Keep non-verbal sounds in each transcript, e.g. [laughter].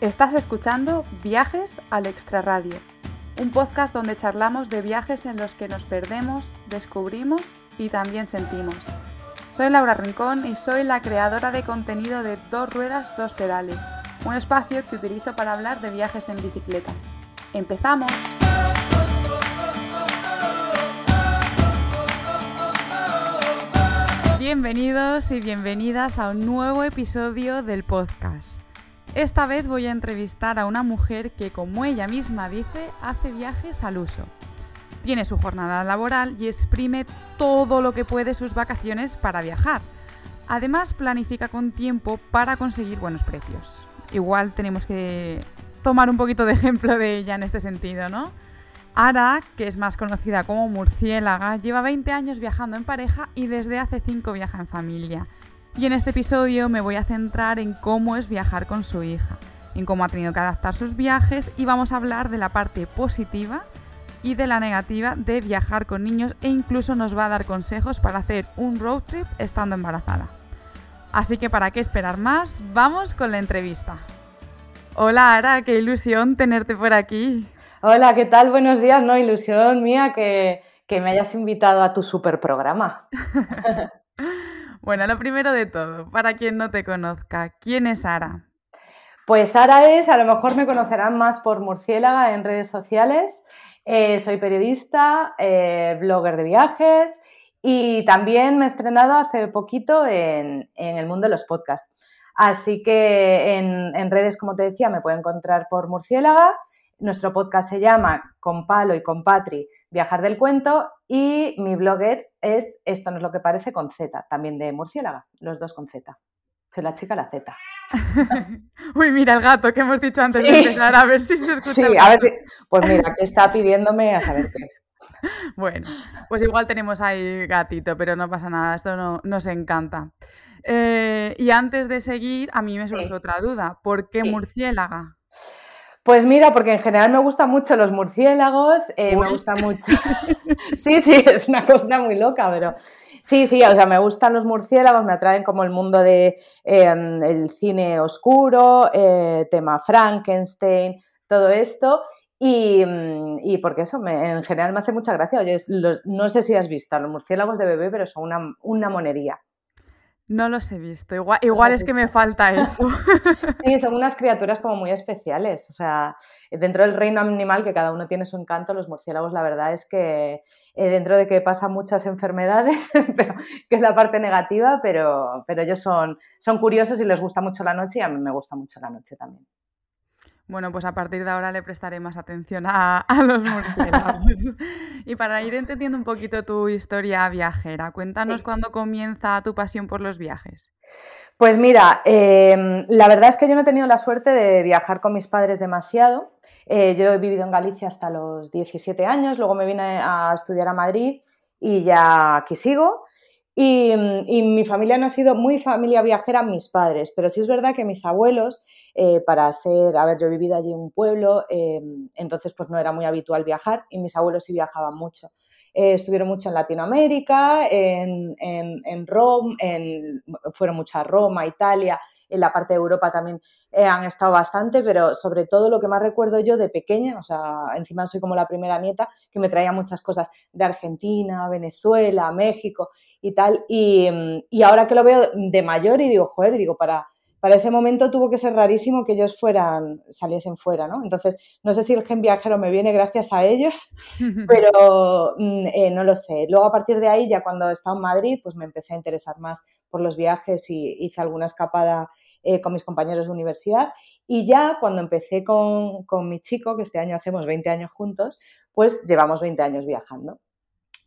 Estás escuchando Viajes al Extrarradio, un podcast donde charlamos de viajes en los que nos perdemos, descubrimos y también sentimos. Soy Laura Rincón y soy la creadora de contenido de Dos Ruedas, Dos Pedales, un espacio que utilizo para hablar de viajes en bicicleta. ¡Empezamos! Bienvenidos y bienvenidas a un nuevo episodio del podcast. Esta vez voy a entrevistar a una mujer que, como ella misma dice, hace viajes al uso. Tiene su jornada laboral y exprime todo lo que puede sus vacaciones para viajar. Además, planifica con tiempo para conseguir buenos precios. Igual tenemos que tomar un poquito de ejemplo de ella en este sentido, ¿no? Ara, que es más conocida como Murciélaga, lleva 20 años viajando en pareja y desde hace 5 viaja en familia. Y en este episodio me voy a centrar en cómo es viajar con su hija, en cómo ha tenido que adaptar sus viajes y vamos a hablar de la parte positiva y de la negativa de viajar con niños e incluso nos va a dar consejos para hacer un road trip estando embarazada. Así que para qué esperar más, vamos con la entrevista. Hola Ara, qué ilusión tenerte por aquí. Hola, ¿qué tal? Buenos días, ¿no? Ilusión mía que, me hayas invitado a tu super programa. [laughs] bueno, lo primero de todo, para quien no te conozca, ¿quién es Sara? Pues Sara es, a lo mejor me conocerán más por Murciélaga en redes sociales. Eh, soy periodista, eh, blogger de viajes y también me he estrenado hace poquito en, el mundo de los podcasts. Así que en, en, redes, como te decía, me puedo encontrar por Murciélaga nuestro podcast se llama Con Palo y con Patri, Viajar del Cuento, y mi blogger es Esto no es lo que parece con Z, también de Murciélaga, los dos con Z. Soy la chica la Z. [laughs] Uy, mira el gato que hemos dicho antes de empezar, a ver si se escucha. Sí, a ver si. Pues mira, que está pidiéndome a saber qué. [laughs] Bueno, pues igual tenemos ahí gatito, pero no pasa nada, esto no, nos encanta. Eh, y antes de seguir, a mí me surge otra duda. ¿Por qué murciélaga? Pues mira, porque en general me gustan mucho los murciélagos, eh, me gusta mucho. [laughs] sí, sí, es una cosa muy loca, pero sí, sí, o sea, me gustan los murciélagos, me atraen como el mundo de em, el cine oscuro, eh, tema Frankenstein, todo esto. Y, mm, porque eso en general me hace mucha gracia. Oye, no sé si has visto los murciélagos de bebé, pero son una, una monería. No los he visto. Igual, igual es que me falta eso. [laughs] Sí, son unas criaturas como muy especiales. O sea, dentro del reino animal, que cada uno tiene su encanto, los murciélagos, la verdad es que eh, dentro de que pasan muchas enfermedades, [laughs] que es la parte negativa, pero, pero ellos son, son curiosos y les gusta mucho la noche y a mí me gusta mucho la noche también. Bueno, pues a partir de ahora le prestaré más atención a, los murciélagos. [laughs] y para ir entendiendo un poquito tu historia viajera, cuéntanos cuándo comienza tu pasión por los viajes. Pues mira, em, la verdad es que yo no he tenido la suerte de viajar con mis padres demasiado. Eh, yo he vivido en Galicia hasta los 17 años, luego me vine a estudiar a Madrid y ya aquí sigo. Y, y, mi familia no ha sido muy familia viajera, mis padres, pero sí es verdad que mis abuelos eh, para ser, a ver, yo he vivido allí en un pueblo, eh, entonces pues no era muy habitual viajar y mis abuelos sí viajaban mucho. Eh, estuvieron mucho en Latinoamérica, en, en, Roma, fueron mucho a Roma, Italia, en la parte de Europa también han estado bastante, pero sobre todo lo que más recuerdo yo de pequeña, o sea, encima soy como la primera nieta, que me traía muchas cosas de Argentina, Venezuela, México y tal, y, y ahora que lo veo de mayor y digo, joder, digo, para para ese momento tuvo que ser rarísimo que ellos fueran, saliesen fuera, ¿no? Entonces, no sé si el gen viajero me viene gracias a ellos, [laughs] pero mm, eh, no lo sé. Luego, a partir de ahí, ya cuando estaba en Madrid, pues me empecé a interesar más por los viajes y hice alguna escapada eh, con mis compañeros de universidad. Y ya cuando empecé con, con mi chico, que este año hacemos 20 años juntos, pues llevamos 20 años viajando.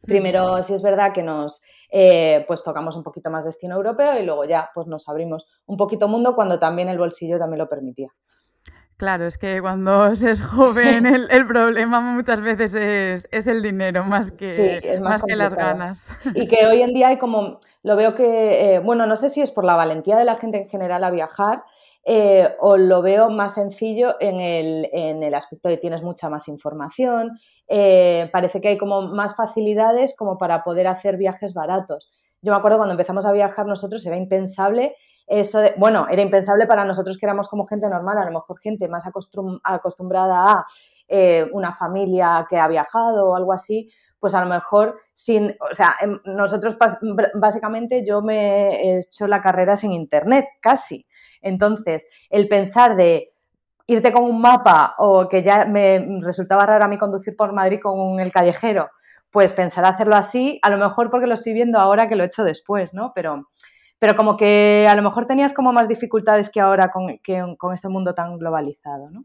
Primero, si es verdad que nos eh, pues tocamos un poquito más destino europeo y luego ya pues nos abrimos un poquito mundo cuando también el bolsillo también lo permitía. Claro, es que cuando [laughs] se es joven el, problema muchas veces es, el dinero más que, más, que las ganas. [laughs] Y que hoy en día hay como, lo veo que, eh, bueno, no sé si es por la valentía de la gente en general a viajar, eh, o lo veo más sencillo en el, aspecto de tienes mucha más información, eh, parece que hay como más facilidades como para poder hacer viajes baratos. Yo me acuerdo cuando empezamos a viajar nosotros era impensable eso de, bueno, era impensable para nosotros que éramos como gente normal, a lo mejor gente más acostumbrada a eh, una familia que ha viajado o algo así, pues a lo mejor sin, o sea, em, nosotros básicamente yo me he hecho la carrera sin internet, casi. Entonces, el pensar de irte con un mapa o que ya me resultaba raro a mí conducir por Madrid con el callejero, pues pensar hacerlo así, a lo mejor porque lo estoy viendo ahora que lo he hecho después, ¿no? Pero, pero como que a lo mejor tenías como más dificultades que ahora con, con este mundo tan globalizado, ¿no?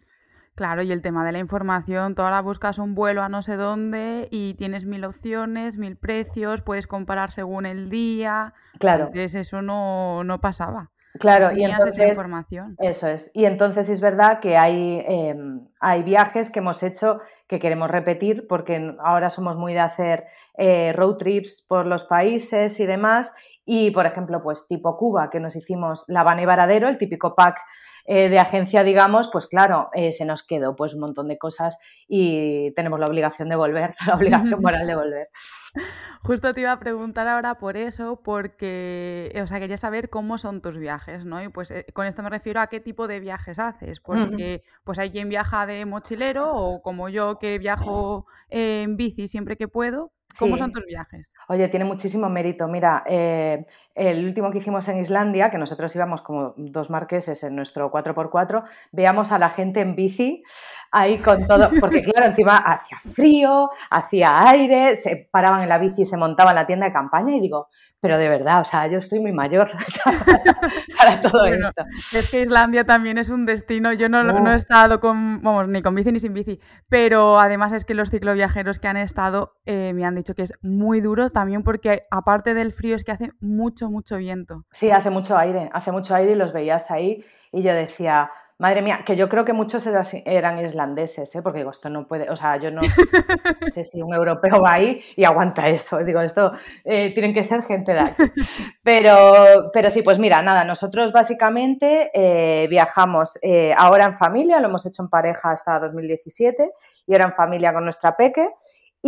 Claro, y el tema de la información, tú ahora buscas un vuelo a no sé dónde y tienes mil opciones, mil precios, puedes comparar según el día. Claro. Entonces eso no, no pasaba. Claro, y entonces información. eso es. Y entonces es verdad que hay, em, hay viajes que hemos hecho que queremos repetir porque ahora somos muy de hacer eh, road trips por los países y demás. Y por ejemplo, pues tipo Cuba, que nos hicimos La Habana y Varadero, el típico pack eh, de agencia, digamos, pues claro, eh, se nos quedó pues un montón de cosas y tenemos la obligación de volver, [laughs] la obligación [laughs] moral de volver. [laughs] Justo te iba a preguntar ahora por eso, porque, o sea, quería saber cómo son tus viajes, ¿no? Y pues eh, con esto me refiero a qué tipo de viajes haces, porque pues hay quien viaja de mochilero o como yo que viajo en bici siempre que puedo, ¿Cómo son tus viajes? Oye, tiene muchísimo mérito. Mira, eh, el último que hicimos en Islandia, que nosotros íbamos como dos marqueses en nuestro 4x4, veíamos a la gente en bici ahí con todo, porque claro, encima hacía frío, hacía aire, se paraban en la bici y se montaban en la tienda de campaña y digo, pero de verdad, o sea, yo estoy muy mayor [laughs] para, todo esto. Es que Islandia también es un destino, yo no, no, he estado con, vamos, ni con bici ni sin bici, pero además es que los cicloviajeros que han estado eh, me han dicho que es muy duro también porque aparte del frío es que hace mucho, mucho viento. Sí, hace mucho aire, hace mucho aire y los veías ahí y yo decía, Madre mía, que yo creo que muchos eran islandeses, ¿eh? porque digo, esto no puede, o sea, yo no [laughs] sé si un europeo va ahí y aguanta eso. Digo, esto eh, tienen que ser gente de aquí. [laughs] Pero, pero sí, pues mira, nada, nosotros básicamente eh, viajamos eh, ahora en familia, lo hemos hecho en pareja hasta 2017 y ahora en familia con nuestra peque.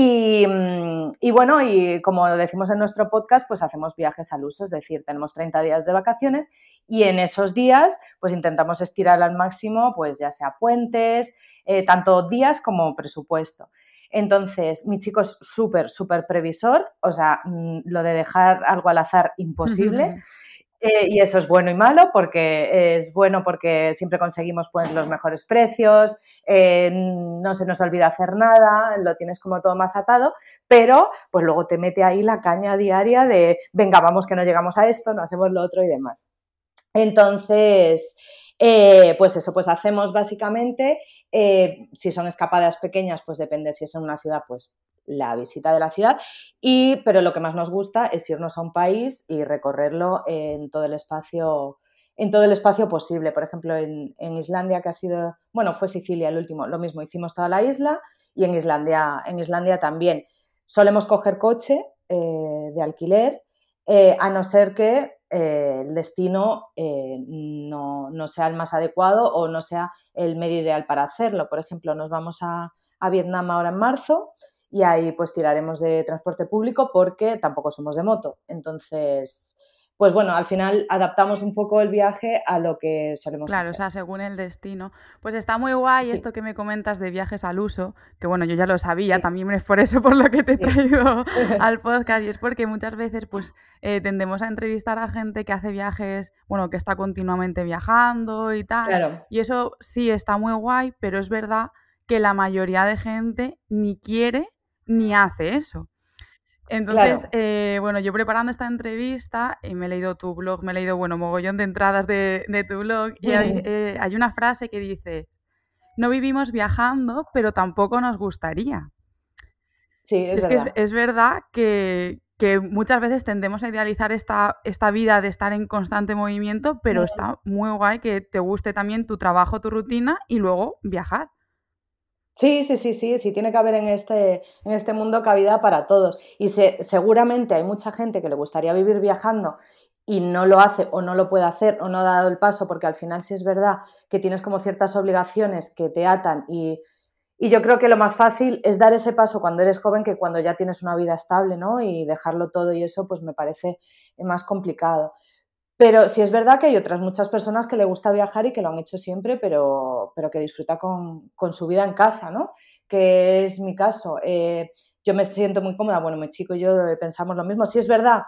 Mm, y, bueno, y como decimos en nuestro podcast, pues hacemos viajes al uso, es decir, tenemos 30 días de vacaciones y en esos días pues intentamos estirar al máximo, pues ya sea puentes, eh, tanto días como presupuesto. Entonces, mi chico es súper, súper previsor, o sea, mm, lo de dejar algo al azar, imposible. [laughs] Eh, y eso es bueno y malo porque es bueno porque siempre conseguimos pues, los mejores precios, eh, no se nos olvida hacer nada, lo tienes como todo más atado, pero pues luego te mete ahí la caña diaria de venga, vamos que no llegamos a esto, no hacemos lo otro y demás. Entonces, eh, pues eso, pues hacemos básicamente, si son escapadas pequeñas, pues depende si es en una ciudad, pues la visita de la ciudad, y, pero lo que más nos gusta es irnos a un país y recorrerlo en todo el espacio en todo el espacio posible. Por ejemplo, en, Islandia, que ha sido, bueno, fue Sicilia el último, lo mismo, hicimos toda la isla y en Islandia, en Islandia también. Solemos coger coche eh, de alquiler, eh, a no ser que eh, el destino no, no, sea el más adecuado o no sea el medio ideal para hacerlo. Por ejemplo, nos vamos a, a Vietnam ahora en marzo y ahí pues tiraremos de transporte público porque tampoco somos de moto. Entonces, pues bueno, al final adaptamos un poco el viaje a lo que solemos claro, hacer. Claro, o sea, según el destino. Pues está muy guay esto que me comentas de viajes al uso, que bueno, yo ya lo sabía, también es por eso por lo que te he traído [laughs] al podcast, y es porque muchas veces pues eh, tendemos a entrevistar a gente que hace viajes, bueno, que está continuamente viajando y tal. Claro. Y eso sí está muy guay, pero es verdad que la mayoría de gente ni quiere ni hace eso. Entonces, eh, bueno, yo preparando esta entrevista, y me he leído tu blog, me he leído, bueno, mogollón de entradas de, tu blog, y eh, hay, una frase que dice, no vivimos viajando, pero tampoco nos gustaría. Sí, es, verdad. que es, verdad que, muchas veces tendemos a idealizar esta, esta vida de estar en constante movimiento, pero está muy guay que te guste también tu trabajo, tu rutina y luego viajar. Sí, sí, sí, sí, sí, tiene que haber en este, en este mundo cabida para todos. Y seguramente hay mucha gente que le gustaría vivir viajando y no lo hace o no lo puede hacer o no ha dado el paso, porque al final sí es verdad que tienes como ciertas obligaciones que te atan y, y yo creo que lo más fácil es dar ese paso cuando eres joven que cuando ya tienes una vida estable, ¿no? Y dejarlo todo y eso pues me parece más complicado. Pero sí es verdad que hay otras muchas personas que le gusta viajar y que lo han hecho siempre, pero, pero que disfruta con, su vida en casa, ¿no? Que es mi caso. Eh, yo me siento muy cómoda, bueno, mi chico y yo pensamos lo mismo. Sí es verdad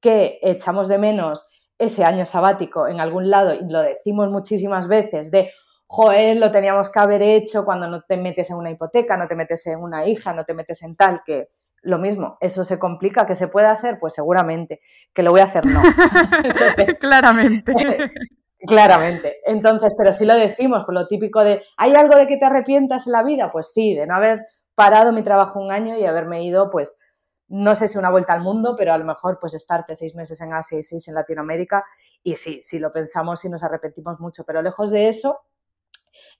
que echamos de menos ese año sabático en algún lado y lo decimos muchísimas veces de, joder, lo teníamos que haber hecho cuando no te metes en una hipoteca, no te metes en una hija, no te metes en tal, que lo mismo, eso se complica, que se puede hacer, pues seguramente, que lo voy a hacer no. [laughs] claramente. [laughs] claramente. Entonces, pero si lo decimos, por lo típico de, ¿hay algo de que te arrepientas en la vida? Pues sí, de no haber parado mi trabajo un año y haberme ido, pues, no sé si una vuelta al mundo, pero a lo mejor pues estarte seis meses en Asia y seis en Latinoamérica. Y sí, si lo pensamos y nos arrepentimos mucho, pero lejos de eso,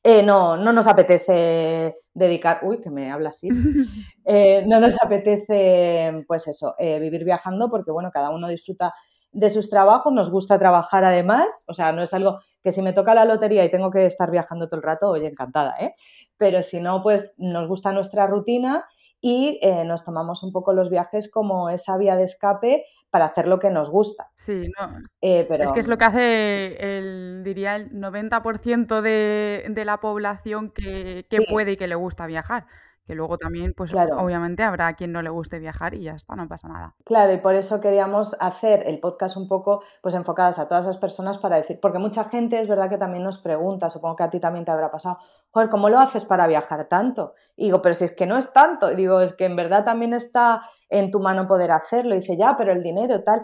eh, no, no nos apetece dedicar, uy, que me habla así, [laughs] eh, no nos apetece, pues eso, eh, vivir viajando porque, bueno, cada uno disfruta de sus trabajos, nos gusta trabajar además, o sea, no es algo que si me toca la lotería y tengo que estar viajando todo el rato, oye, encantada, ¿eh? Pero si no, pues nos gusta nuestra rutina y nos tomamos un poco los viajes como esa vía de escape para hacer lo que nos gusta. Sí, no. Eh, pero... Es que es lo que hace, el, diría, el 90% de, de, la población que, puede y que le gusta viajar. Que luego también, pues obviamente habrá quien no le guste viajar y ya está, no pasa nada. Claro, y por eso queríamos hacer el podcast un poco pues enfocadas a todas esas personas para decir, porque mucha gente es verdad que también nos pregunta, supongo que a ti también te habrá pasado, joder, ¿cómo lo haces para viajar tanto? Y digo, pero si es que no es tanto, y digo, es que en verdad también está en tu mano poder hacerlo. Y dice, ya, pero el dinero, tal.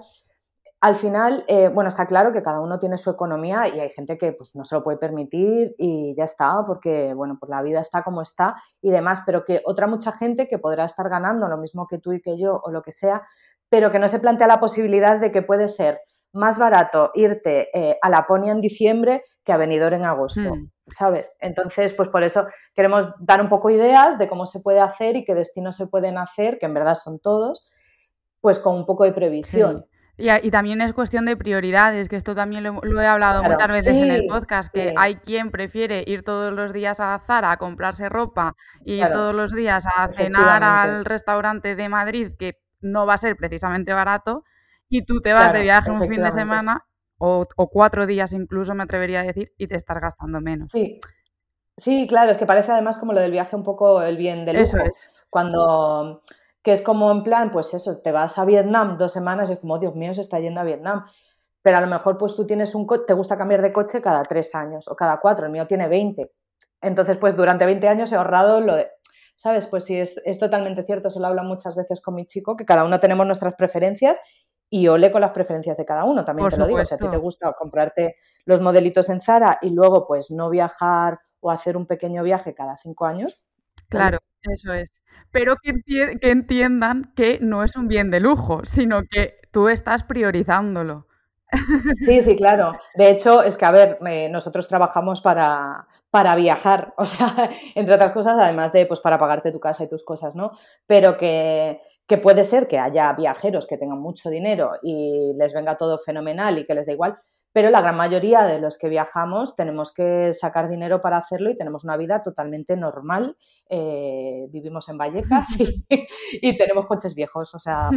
Al final, eh, bueno, está claro que cada uno tiene su economía y hay gente que pues, no se lo puede permitir y ya está, porque, bueno, pues la vida está como está y demás, pero que otra mucha gente que podrá estar ganando lo mismo que tú y que yo o lo que sea, pero que no se plantea la posibilidad de que puede ser más barato irte eh, a Laponia en diciembre que a Benidorm en agosto. Hmm. ¿Sabes? Entonces, pues por eso queremos dar un poco ideas de cómo se puede hacer y qué destinos se pueden hacer, que en verdad son todos, pues con un poco de previsión. Y, también es cuestión de prioridades, que esto también lo, he hablado muchas veces en el podcast, que hay quien prefiere ir todos los días a Zara a comprarse ropa y ir todos los días a cenar al restaurante de Madrid, que no va a ser precisamente barato, y tú te vas de viaje un fin de semana o, cuatro días incluso, me atrevería a decir, y te estás gastando menos. Sí. Sí, claro, es que parece además como lo del viaje un poco el bien del lujo. Eso es. Cuando, que es como en plan, pues eso, te vas a Vietnam dos semanas y es como, Dios mío, se está yendo a Vietnam. Pero a lo mejor pues tú tienes un te gusta cambiar de coche cada tres años o cada cuatro, el mío tiene 20. Entonces, pues durante 20 años he ahorrado lo de, ¿sabes? Pues sí, es, es totalmente cierto, se lo hablo muchas veces con mi chico, que cada uno tenemos nuestras preferencias y ole con las preferencias de cada uno, también te lo digo. Si a ti te gusta comprarte los modelitos en Zara y luego pues no viajar o hacer un pequeño viaje cada cinco años. Claro, eso es. Pero que, que entiendan que no es un bien de lujo, sino que tú estás priorizándolo. Sí, sí, claro. De hecho, es que, a ver, eh, nosotros trabajamos para, para, viajar, [laughs] o sea, entre otras cosas, además de, pues, para pagarte tu casa y tus cosas, ¿no? Pero que, que puede ser que haya viajeros que tengan mucho dinero y les venga todo fenomenal y que les da igual, pero la gran mayoría de los que viajamos tenemos que sacar dinero para hacerlo y tenemos una vida totalmente normal. Eh, vivimos en Vallecas y, [laughs] [laughs] tenemos coches viejos, o sea,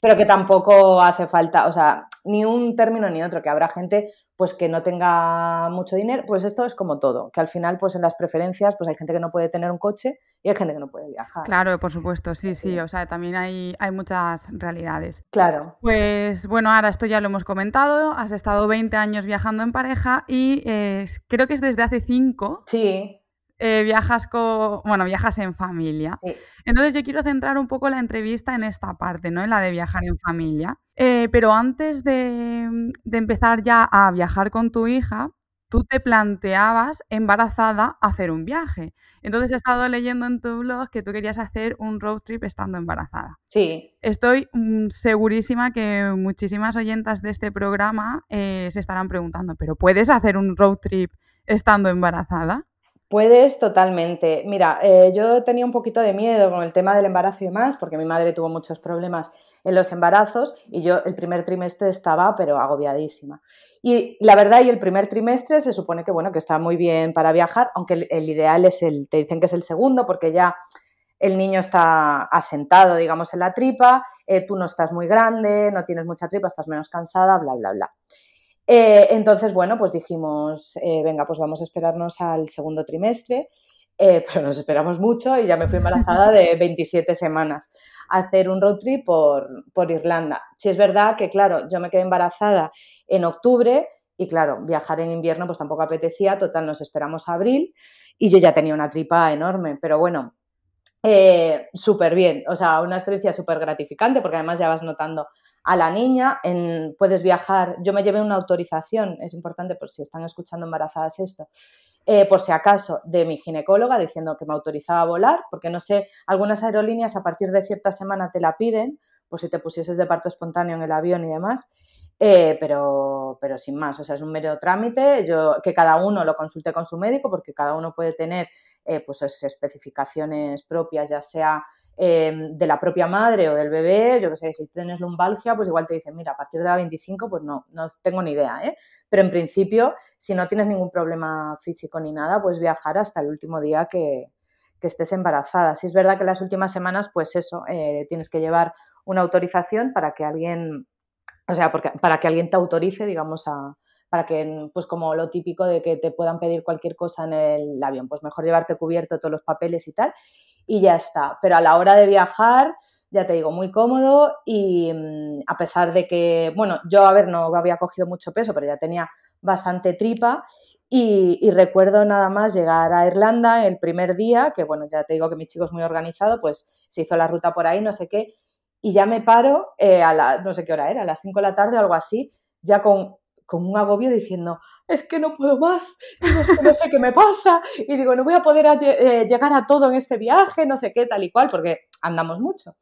pero que tampoco hace falta, o sea, ni un término ni otro, que habrá gente pues que no tenga mucho dinero, pues esto es como todo, que al final pues en las preferencias pues hay gente que no puede tener un coche y hay gente que no puede viajar. Claro, por supuesto, sí, sí, o sea, también hay, hay muchas realidades. Claro. Pues bueno, ahora esto ya lo hemos comentado, has estado 20 años viajando en pareja y eh, creo que es desde hace 5. Sí. Eh, viajas con, bueno, viajas en familia. Entonces yo quiero centrar un poco la entrevista en esta parte, ¿no? En la de viajar en familia. Eh, pero antes de, empezar ya a viajar con tu hija, tú te planteabas embarazada hacer un viaje. Entonces he estado leyendo en tu blog que tú querías hacer un road trip estando embarazada. Sí. Estoy mm, segurísima que muchísimas oyentas de este programa eh, se estarán preguntando, ¿pero puedes hacer un road trip estando embarazada? Puedes totalmente. Mira, eh, yo tenía un poquito de miedo con el tema del embarazo y demás, porque mi madre tuvo muchos problemas en los embarazos y yo el primer trimestre estaba, pero agobiadísima. Y la verdad, y el primer trimestre se supone que, bueno, que está muy bien para viajar, aunque el, ideal es el, te dicen que es el segundo, porque ya el niño está asentado, digamos, en la tripa, eh, tú no estás muy grande, no tienes mucha tripa, estás menos cansada, bla, bla, bla. Eh, entonces, bueno, pues dijimos, eh, venga, pues vamos a esperarnos al segundo trimestre, eh, pero nos esperamos mucho y ya me fui embarazada de [laughs] 27 semanas hacer un road trip por, por Irlanda. Si es verdad que, claro, yo me quedé embarazada en octubre y, claro, viajar en invierno pues tampoco apetecía, total, nos esperamos a abril y yo ya tenía una tripa enorme, pero bueno, súper bien, o sea, una experiencia súper gratificante porque además ya vas notando a la niña, en, puedes viajar, yo me llevé una autorización, es importante por si están escuchando embarazadas esto, eh, por si acaso, de mi ginecóloga diciendo que me autorizaba a volar, porque no sé, algunas aerolíneas a partir de cierta semana te la piden, pues si te pusieses de parto espontáneo en el avión y demás, eh, pero, pero sin más, o sea, es un mero trámite, yo, que cada uno lo consulte con su médico, porque cada uno puede tener eh, pues especificaciones propias, ya sea Em, de la propia madre o del bebé, yo que sé, si tienes lumbalgia, pues igual te dicen, mira, a partir de la 25, pues no, no tengo ni idea, ¿eh? Pero en principio, si no tienes ningún problema físico ni nada, pues viajar hasta el último día que, estés embarazada. Si es verdad que las últimas semanas, pues eso, eh, tienes que llevar una autorización para que alguien, o sea, porque, para que alguien te autorice, digamos, a, para que, pues como lo típico de que te puedan pedir cualquier cosa en el avión, pues mejor llevarte cubierto todos los papeles y tal y ya está. Pero a la hora de viajar, ya te digo, muy cómodo y mm, a pesar de que, bueno, yo, a ver, no había cogido mucho peso, pero ya tenía bastante tripa y, recuerdo nada más llegar a Irlanda el primer día, que bueno, ya te digo que mi chico es muy organizado, pues se hizo la ruta por ahí, no sé qué, y ya me paro eh, a la, no sé qué hora era, a las 5 de la tarde o algo así, ya con con un agobio diciendo, es que no puedo más, no sé qué me pasa, y digo, no voy a poder eh, llegar a todo en este viaje, no sé qué, tal y cual, porque andamos mucho.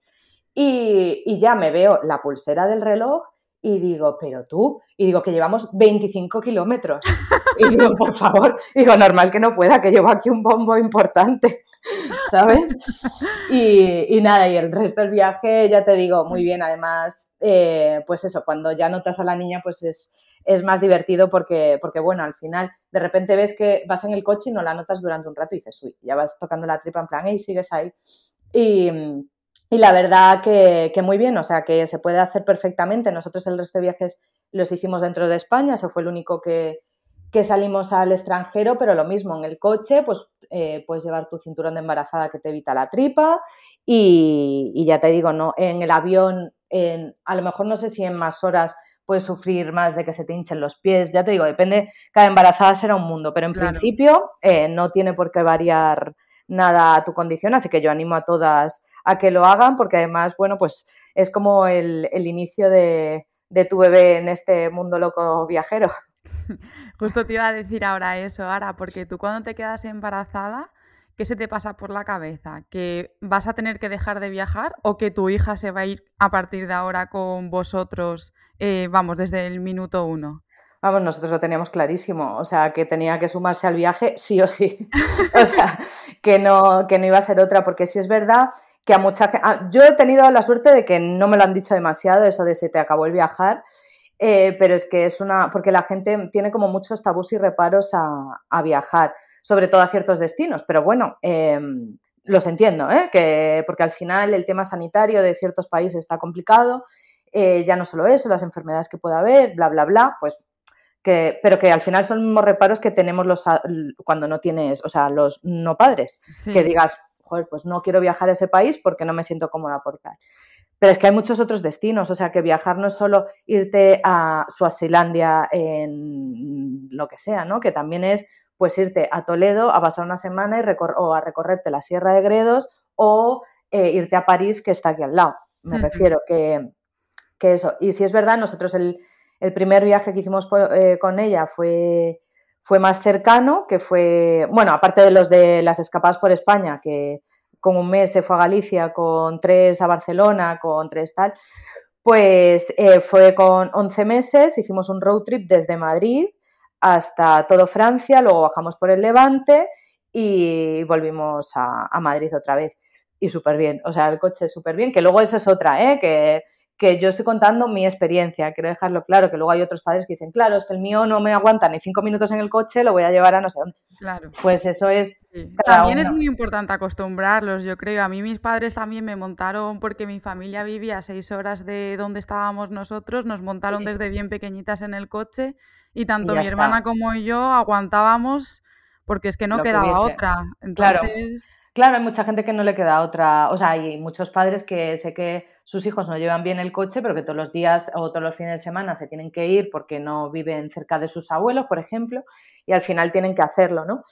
Y, ya me veo la pulsera del reloj y digo, pero tú, y digo que llevamos 25 kilómetros. Y digo, por favor, digo, normal que no pueda, que llevo aquí un bombo importante, [laughs] ¿sabes? Y, nada, y el resto del viaje, ya te digo, muy bien, además, eh, pues eso, cuando ya notas a la niña, pues es, es más divertido porque, porque, bueno, al final de repente ves que vas en el coche y no la notas durante un rato y dices, uy, ya vas tocando la tripa en plan, y sigues ahí. Y, y la verdad que, que, muy bien, o sea, que se puede hacer perfectamente. Nosotros el resto de viajes los hicimos dentro de España, ese fue el único que, que salimos al extranjero, pero lo mismo, en el coche, pues eh, puedes llevar tu cinturón de embarazada que te evita la tripa y, y ya te digo, no, en el avión, en, a lo mejor no sé si en más horas puedes sufrir más de que se te hinchen los pies, ya te digo, depende, cada embarazada será un mundo, pero en principio eh, no tiene por qué variar nada a tu condición, así que yo animo a todas a que lo hagan, porque además, bueno, pues es como el, inicio de, de tu bebé en este mundo loco viajero. [laughs] Justo te iba a decir ahora eso, ahora, porque tú cuando te quedas embarazada, ¿qué se te pasa por la cabeza? ¿Que vas a tener que dejar de viajar o que tu hija se va a ir a partir de ahora con vosotros, eh, vamos, desde el minuto uno? Vamos, nosotros lo teníamos clarísimo, o sea, que tenía que sumarse al viaje sí o sí, [laughs] o sea, que no, que no iba a ser otra, porque si es verdad que a mucha gente, ah, yo he tenido la suerte de que no me lo han dicho demasiado, eso de se te acabó el viajar, eh, pero es que es una, porque la gente tiene como muchos tabús y reparos a, a viajar sobre todo a ciertos destinos. Pero bueno, em, los entiendo, ¿eh? que, porque al final el tema sanitario de ciertos países está complicado. Eh, ya no solo eso, las enfermedades que pueda haber, bla, bla, bla, pues que, pero que al final son los reparos que tenemos los cuando no tienes, o sea, los no padres, que digas, joder, pues no quiero viajar a ese país porque no me siento cómoda por tal. Pero es que hay muchos otros destinos, o sea, que viajar no es solo irte a Suazilandia en lo que sea, ¿no? Que también es pues irte a Toledo a pasar una semana y o a recorrerte la Sierra de Gredos o eh, irte a París, que está aquí al lado. Me refiero que, eso. Y si es verdad, nosotros el, primer viaje que hicimos eh, con ella fue, fue más cercano, que fue, bueno, aparte de los de las escapadas por España, que con un mes se fue a Galicia, con tres a Barcelona, con tres tal, pues eh, fue con 11 meses, hicimos un road trip desde Madrid hasta todo Francia, luego bajamos por el Levante y volvimos a, Madrid otra vez. Y súper bien, o sea, el coche súper bien, que luego esa es otra, ¿eh? que, que yo estoy contando mi experiencia, quiero dejarlo claro, que luego hay otros padres que dicen, claro, es que el mío no me aguanta ni cinco minutos en el coche, lo voy a llevar a no sé dónde. Claro. Pues eso es. También es muy importante acostumbrarlos, yo creo. A mí mis padres también me montaron, porque mi familia vivía a seis horas de donde estábamos nosotros, nos montaron desde bien pequeñitas en el coche y tanto mi hermana como yo aguantábamos porque es que no quedaba otra. Entonces... Claro, hay mucha gente que no le queda otra, o sea, hay muchos padres que sé que sus hijos no llevan bien el coche, pero que todos los días o todos los fines de semana se tienen que ir porque no viven cerca de sus abuelos, por ejemplo, y al final tienen que hacerlo, ¿no?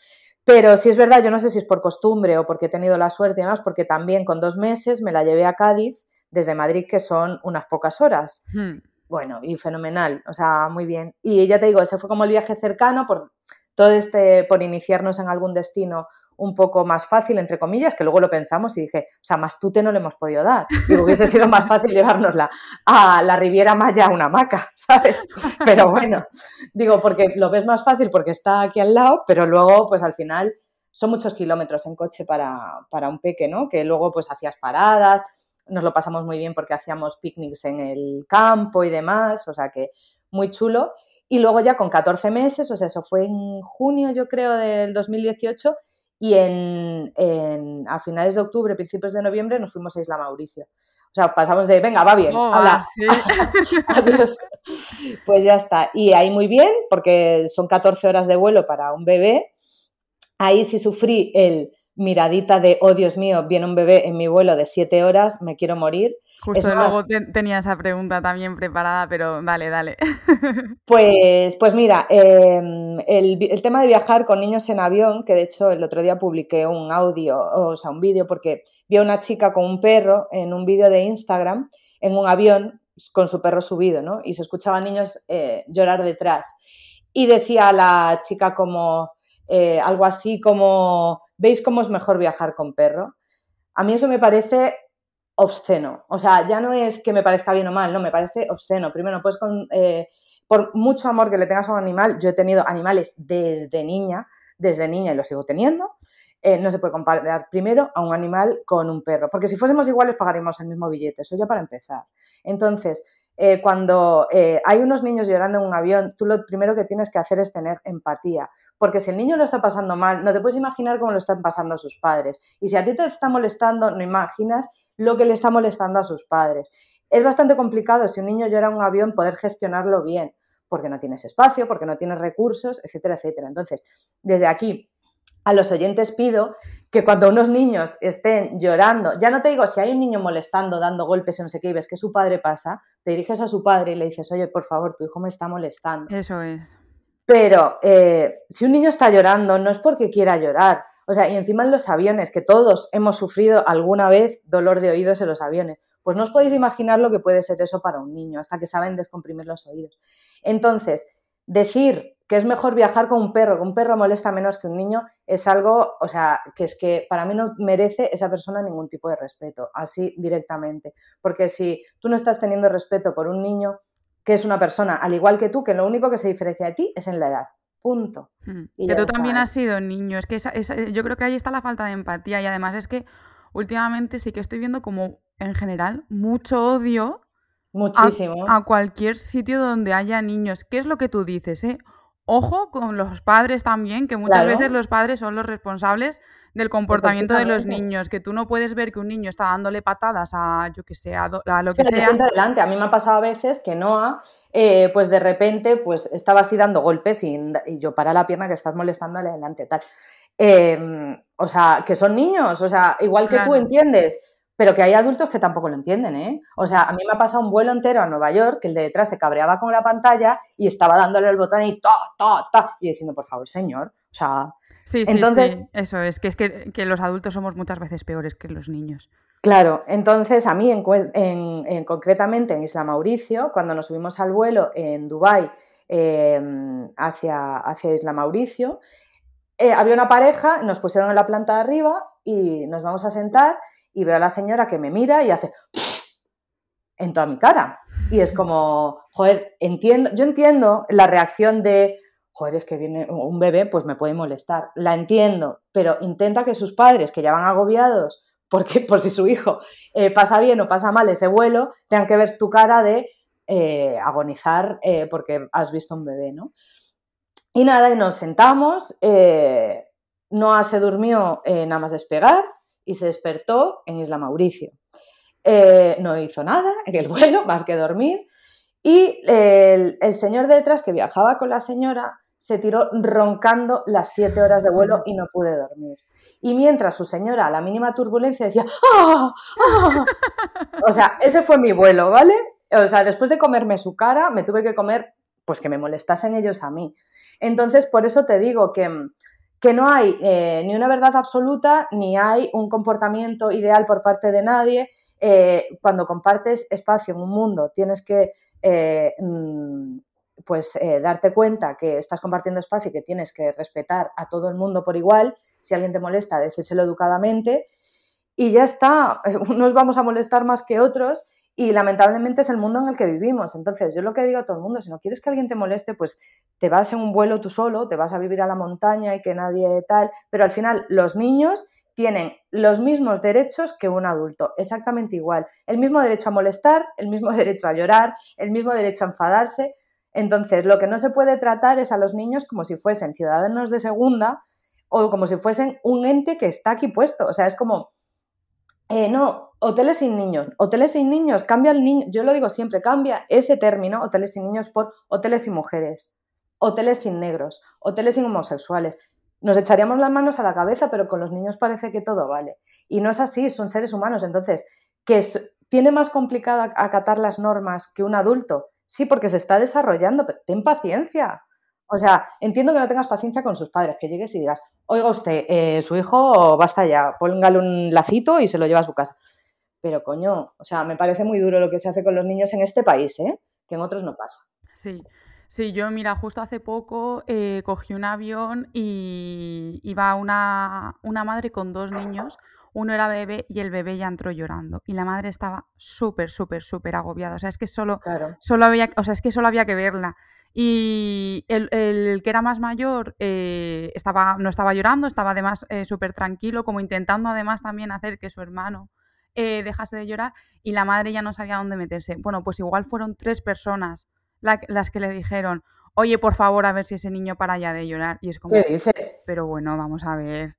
Pero sí es verdad, yo no sé si es por costumbre o porque he tenido la suerte y demás, porque también con dos meses me la llevé a Cádiz desde Madrid, que son unas pocas horas. Hmm. Bueno, y fenomenal, o sea, muy bien. Y ya te digo, ese fue como el viaje cercano por todo este, por iniciarnos en algún destino un poco más fácil, entre comillas, que luego lo pensamos y dije, o sea, más tute no le hemos podido dar. Y hubiese sido más fácil llevárnosla a la Riviera Maya a una hamaca, [laughs] ¿sabes? Pero bueno, digo, porque lo ves más fácil porque está aquí al lado, pero luego, pues al final son muchos kilómetros en coche para, para un peque, ¿no? Que luego pues hacías paradas, nos lo pasamos muy bien porque hacíamos picnics en el campo y demás, o sea que muy chulo. Y luego ya con 14 meses, o sea, eso fue en junio yo creo del 2018, y en, a finales de octubre, principios de noviembre, nos fuimos a Isla Mauricio. O sea, pasamos de, venga, va bien, oh, [laughs] Adiós. Pues ya está. Y ahí muy bien, porque son 14 horas de vuelo para un bebé. Ahí sí sufrí el miradita de, oh Dios mío, viene un bebé en mi vuelo de 7 horas, me quiero morir. Justo luego tenía esa pregunta también preparada, pero dale, dale. [laughs] Pues, pues mira, em, el, tema de viajar con niños en avión, que de hecho el otro día publiqué un audio, o sea, un vídeo, porque vi a una chica con un perro en un vídeo de Instagram en un avión con su perro subido, ¿no? Y se escuchaban niños eh, llorar detrás. Y decía la chica como eh, algo así como, ¿veis cómo es mejor viajar con perro? A mí eso me parece obsceno. O sea, ya no es que me parezca bien o mal, no, me parece obsceno. Primero, pues con, eh, por mucho amor que le tengas a un animal, yo he tenido animales desde niña, desde niña y lo sigo teniendo. Eh, no se puede comparar primero a un animal con un perro, porque si fuésemos iguales pagaríamos el mismo billete, eso ya para empezar. Entonces, eh, cuando hay unos niños llorando en un avión, tú lo primero que tienes que hacer es tener empatía, porque si el niño lo está pasando mal, no te puedes imaginar cómo lo están pasando sus padres. Y si a ti te está molestando, no imaginas lo que le está molestando a sus padres. Es bastante complicado si un niño llora en un avión poder gestionarlo bien, porque no tienes espacio, porque no tienes recursos, etcétera, etcétera. Entonces, desde aquí a los oyentes pido que cuando unos niños estén llorando, ya no te digo si hay un niño molestando, dando golpes y no sé qué, y ves que su padre pasa, te diriges a su padre y le dices, oye, por favor, tu hijo me está molestando. Eso es. Pero eh, si un niño está llorando, no es porque quiera llorar, o sea, y encima en los aviones, que todos hemos sufrido alguna vez dolor de oídos en los aviones. Pues no os podéis imaginar lo que puede ser eso para un niño, hasta que saben descomprimir los oídos. Entonces, decir que es mejor viajar con un perro, que un perro molesta menos que un niño, es algo, o sea, que es que para mí no merece esa persona ningún tipo de respeto, así directamente. Porque si tú no estás teniendo respeto por un niño, que es una persona al igual que tú, que lo único que se diferencia de ti es en la edad. Punto. Hmm. que tú también has sido niño. Es que eh, yo creo que ahí está la falta de empatía y además es que últimamente sí que estoy viendo como en general mucho odio Muchísimo. A, cualquier sitio donde haya niños. ¿Qué es lo que tú dices? Eh? Ojo con los padres también, que muchas veces los padres son los responsables del comportamiento de los niños, que tú no puedes ver que un niño está dándole patadas a, yo que sé, a, lo que sea. Adelante. A mí me ha pasado a veces que Noah eh, pues de repente pues estaba así dando golpes y, yo para la pierna que estás molestándole adelante, tal. Em, o sea, que son niños, o sea, igual que tú entiendes, pero que hay adultos que tampoco lo entienden, ¿eh? O sea, a mí me ha pasado un vuelo entero a Nueva York que el de detrás se cabreaba con la pantalla y estaba dándole el botón y ta, ta, ta, y diciendo, por favor, señor, o sea... Sí, sí, entonces, sí, eso es, que es que, que los adultos somos muchas veces peores que los niños. Claro, entonces a mí en, concretamente en Isla Mauricio, cuando nos subimos al vuelo en Dubái em, hacia, hacia, Isla Mauricio, eh, había una pareja, nos pusieron en la planta de arriba y nos vamos a sentar y veo a la señora que me mira y hace en toda mi cara. Y es como, joder, entiendo, yo entiendo la reacción de, joder, es que viene un bebé, pues me puede molestar. La entiendo, pero intenta que sus padres, que ya van agobiados, porque por si su hijo eh, pasa bien o pasa mal ese vuelo, tengan que ver tu cara de eh, agonizar eh, porque has visto un bebé, ¿no? Y nada, y nos sentamos, Noah se durmió nada más despegar y se despertó en Isla Mauricio. Eh, no hizo nada en el vuelo, [laughs] más que dormir. Y el, el, señor detrás que viajaba con la señora se tiró roncando las siete horas de vuelo y no pude dormir. Y mientras su señora, a la mínima turbulencia, decía, ¡Ah! ¡Ah! O sea, ese fue mi vuelo, ¿vale? O sea, después de comerme su cara, me tuve que comer, pues que me molestasen ellos a mí. Entonces, por eso te digo que, que no hay eh, ni una verdad absoluta, ni hay un comportamiento ideal por parte de nadie. Eh, cuando compartes espacio en un mundo, tienes que eh, mm, pues darte cuenta que estás compartiendo espacio y que tienes que respetar a todo el mundo por igual si alguien te molesta, decírselo educadamente y ya está. [laughs] Unos vamos a molestar más que otros y lamentablemente es el mundo en el que vivimos. Entonces, yo lo que digo a todo el mundo, si no quieres que alguien te moleste, pues te vas en un vuelo tú solo, te vas a vivir a la montaña y que nadie tal, pero al final los niños tienen los mismos derechos que un adulto, exactamente igual. El mismo derecho a molestar, el mismo [laughs] derecho a llorar, el mismo derecho a enfadarse. Entonces, lo que no se puede tratar es a los niños como si fuesen ciudadanos de segunda o como si fuesen un ente que está aquí puesto. O sea, es como, eh, no, hoteles sin niños, hoteles sin niños, cambia el niño, yo lo digo siempre, cambia ese término, hoteles sin niños, por hoteles sin mujeres, hoteles sin negros, hoteles sin homosexuales. Nos echaríamos las manos a la cabeza, pero con los niños parece que todo vale. Y no es así, son seres humanos. Entonces, que tiene más complicado acatar las normas que un adulto. Sí, porque se está desarrollando, pero ten paciencia. O sea, entiendo que no tengas paciencia con sus padres, que llegues y digas, oiga usted, eh, su hijo basta ya, póngale un lacito y se lo lleva a su casa. Pero coño, o sea, me parece muy duro lo que se hace con los niños en este país, ¿eh? que en otros no pasa. Sí. Sí, yo mira, justo hace poco eh, cogí un avión y iba una, una madre con dos niños, uno era bebé y el bebé ya entró llorando. Y la madre estaba súper, súper, súper agobiada. O sea, es que solo, solo había, o sea, es que solo había que verla. Y el, que era más mayor eh, estaba, no estaba llorando, estaba además eh, súper tranquilo, como intentando además también hacer que su hermano eh, dejase de llorar y la madre ya no sabía dónde meterse. Bueno, pues igual fueron tres personas las que le dijeron, oye, por favor, a ver si ese niño para ya de llorar. Y es como, ¿qué dices? Pero bueno, vamos a ver.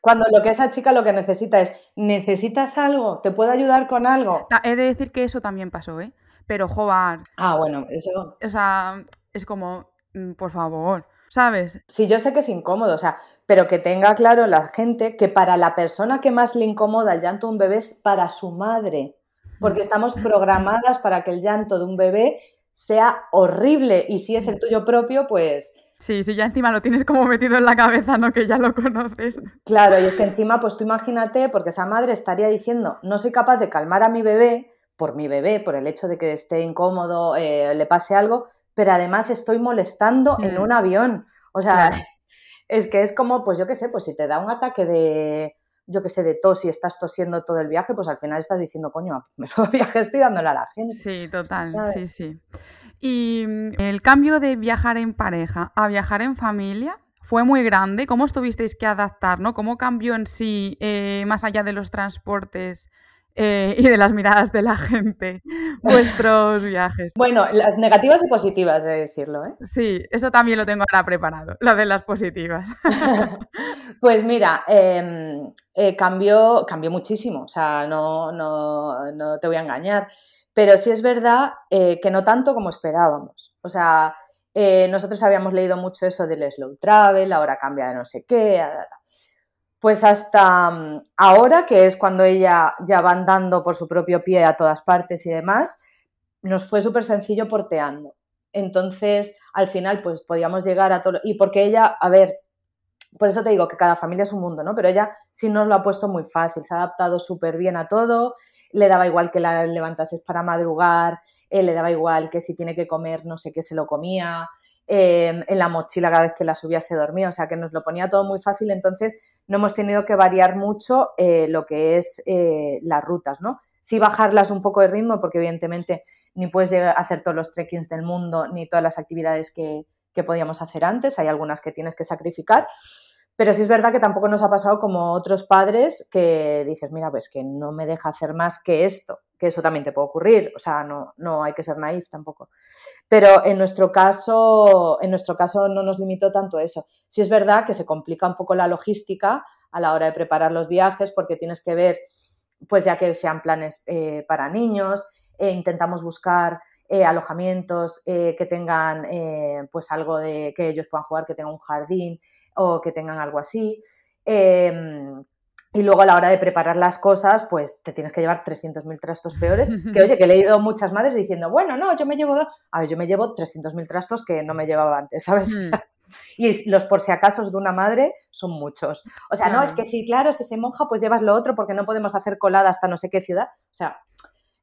Cuando lo que esa chica lo que necesita es, ¿necesitas algo? ¿Te puedo ayudar con algo? He de decir que eso también pasó, ¿eh? Pero, joder. Ah, bueno, eso. O sea, es como, mm, por favor, ¿sabes? Sí, yo sé que es incómodo, o sea, pero que tenga claro la gente que para la persona que más le incomoda el llanto de un bebé es para su madre. Porque estamos programadas para que el llanto de un bebé sea horrible y si es el tuyo propio, pues... Sí, sí, ya encima lo tienes como metido en la cabeza, ¿no? Que ya lo conoces. Claro, y es que encima, pues tú imagínate, porque esa madre estaría diciendo, no soy capaz de calmar a mi bebé, por mi bebé, por el hecho de que esté incómodo, eh, le pase algo, pero además estoy molestando en mm. un avión. O sea, [laughs] es que es como, pues yo qué sé, pues si te da un ataque de, yo qué sé, de tos y estás tosiendo todo el viaje, pues al final estás diciendo, coño, [laughs] me viaje estoy dándole a la gente. Sí, total, sí, sí. Y mm, el cambio de viajar en pareja a viajar en familia fue muy grande. ¿Cómo estuvisteis que adaptar? ¿no? ¿Cómo cambió en sí, eh, más allá de los transportes, eh, y de las miradas de la gente [laughs] vuestros viajes? Bueno, las negativas y positivas, de decirlo. ¿eh? Sí, eso también lo tengo ahora preparado, lo de las positivas. [laughs] pues mira, em, eh, cambió, cambió muchísimo, o sea, no, no, no, te voy a engañar, pero sí es verdad eh, que no tanto como esperábamos. O sea, nosotros habíamos leído mucho eso del slow travel, ahora cambia de no sé qué, pues hasta mm, ahora, que es cuando ella ya va andando por su propio pie a todas partes y demás, nos fue súper sencillo porteando. Entonces, al final, pues podíamos llegar a todo. Y porque ella, a ver, por eso te digo que cada familia es un mundo, ¿no? Pero ella sí nos lo ha puesto muy fácil, se ha adaptado súper bien a todo, le daba igual que la levantases para madrugar, eh, le daba igual que si tiene que comer, no sé qué, se lo comía, en la mochila cada vez que la subía se dormía, o sea que nos lo ponía todo muy fácil, entonces no hemos tenido que variar mucho eh, lo que es eh, las rutas, ¿no? Sí bajarlas un poco de ritmo porque evidentemente ni puedes hacer todos los trekkings del mundo ni todas las actividades que, podíamos hacer antes, hay algunas que tienes que sacrificar, Pero sí es verdad que tampoco nos ha pasado como otros padres que dices, mira, pues que no me deja hacer más que esto, que eso también te puede ocurrir, o sea, no, no hay que ser naif tampoco. Pero en nuestro caso, en nuestro caso no nos limitó tanto eso. Sí es verdad que se complica un poco la logística a la hora de preparar los viajes porque tienes que ver, pues ya que sean planes eh, para niños, e intentamos buscar eh, alojamientos que tengan pues algo de que ellos puedan jugar, que tengan un jardín, o que tengan algo así. Em, y luego a la hora de preparar las cosas, pues te tienes que llevar 300.000 trastos peores. [laughs] Que oye, que he leído muchas madres diciendo, bueno, no, yo me llevo dos. A ver, yo me llevo 300.000 trastos que no me llevaba antes, ¿sabes? Mm. y los por si acaso de una madre son muchos. O sea, no, es que sí, claro, si se moja, pues llevas lo otro porque no podemos hacer colada hasta no sé qué ciudad. O sea,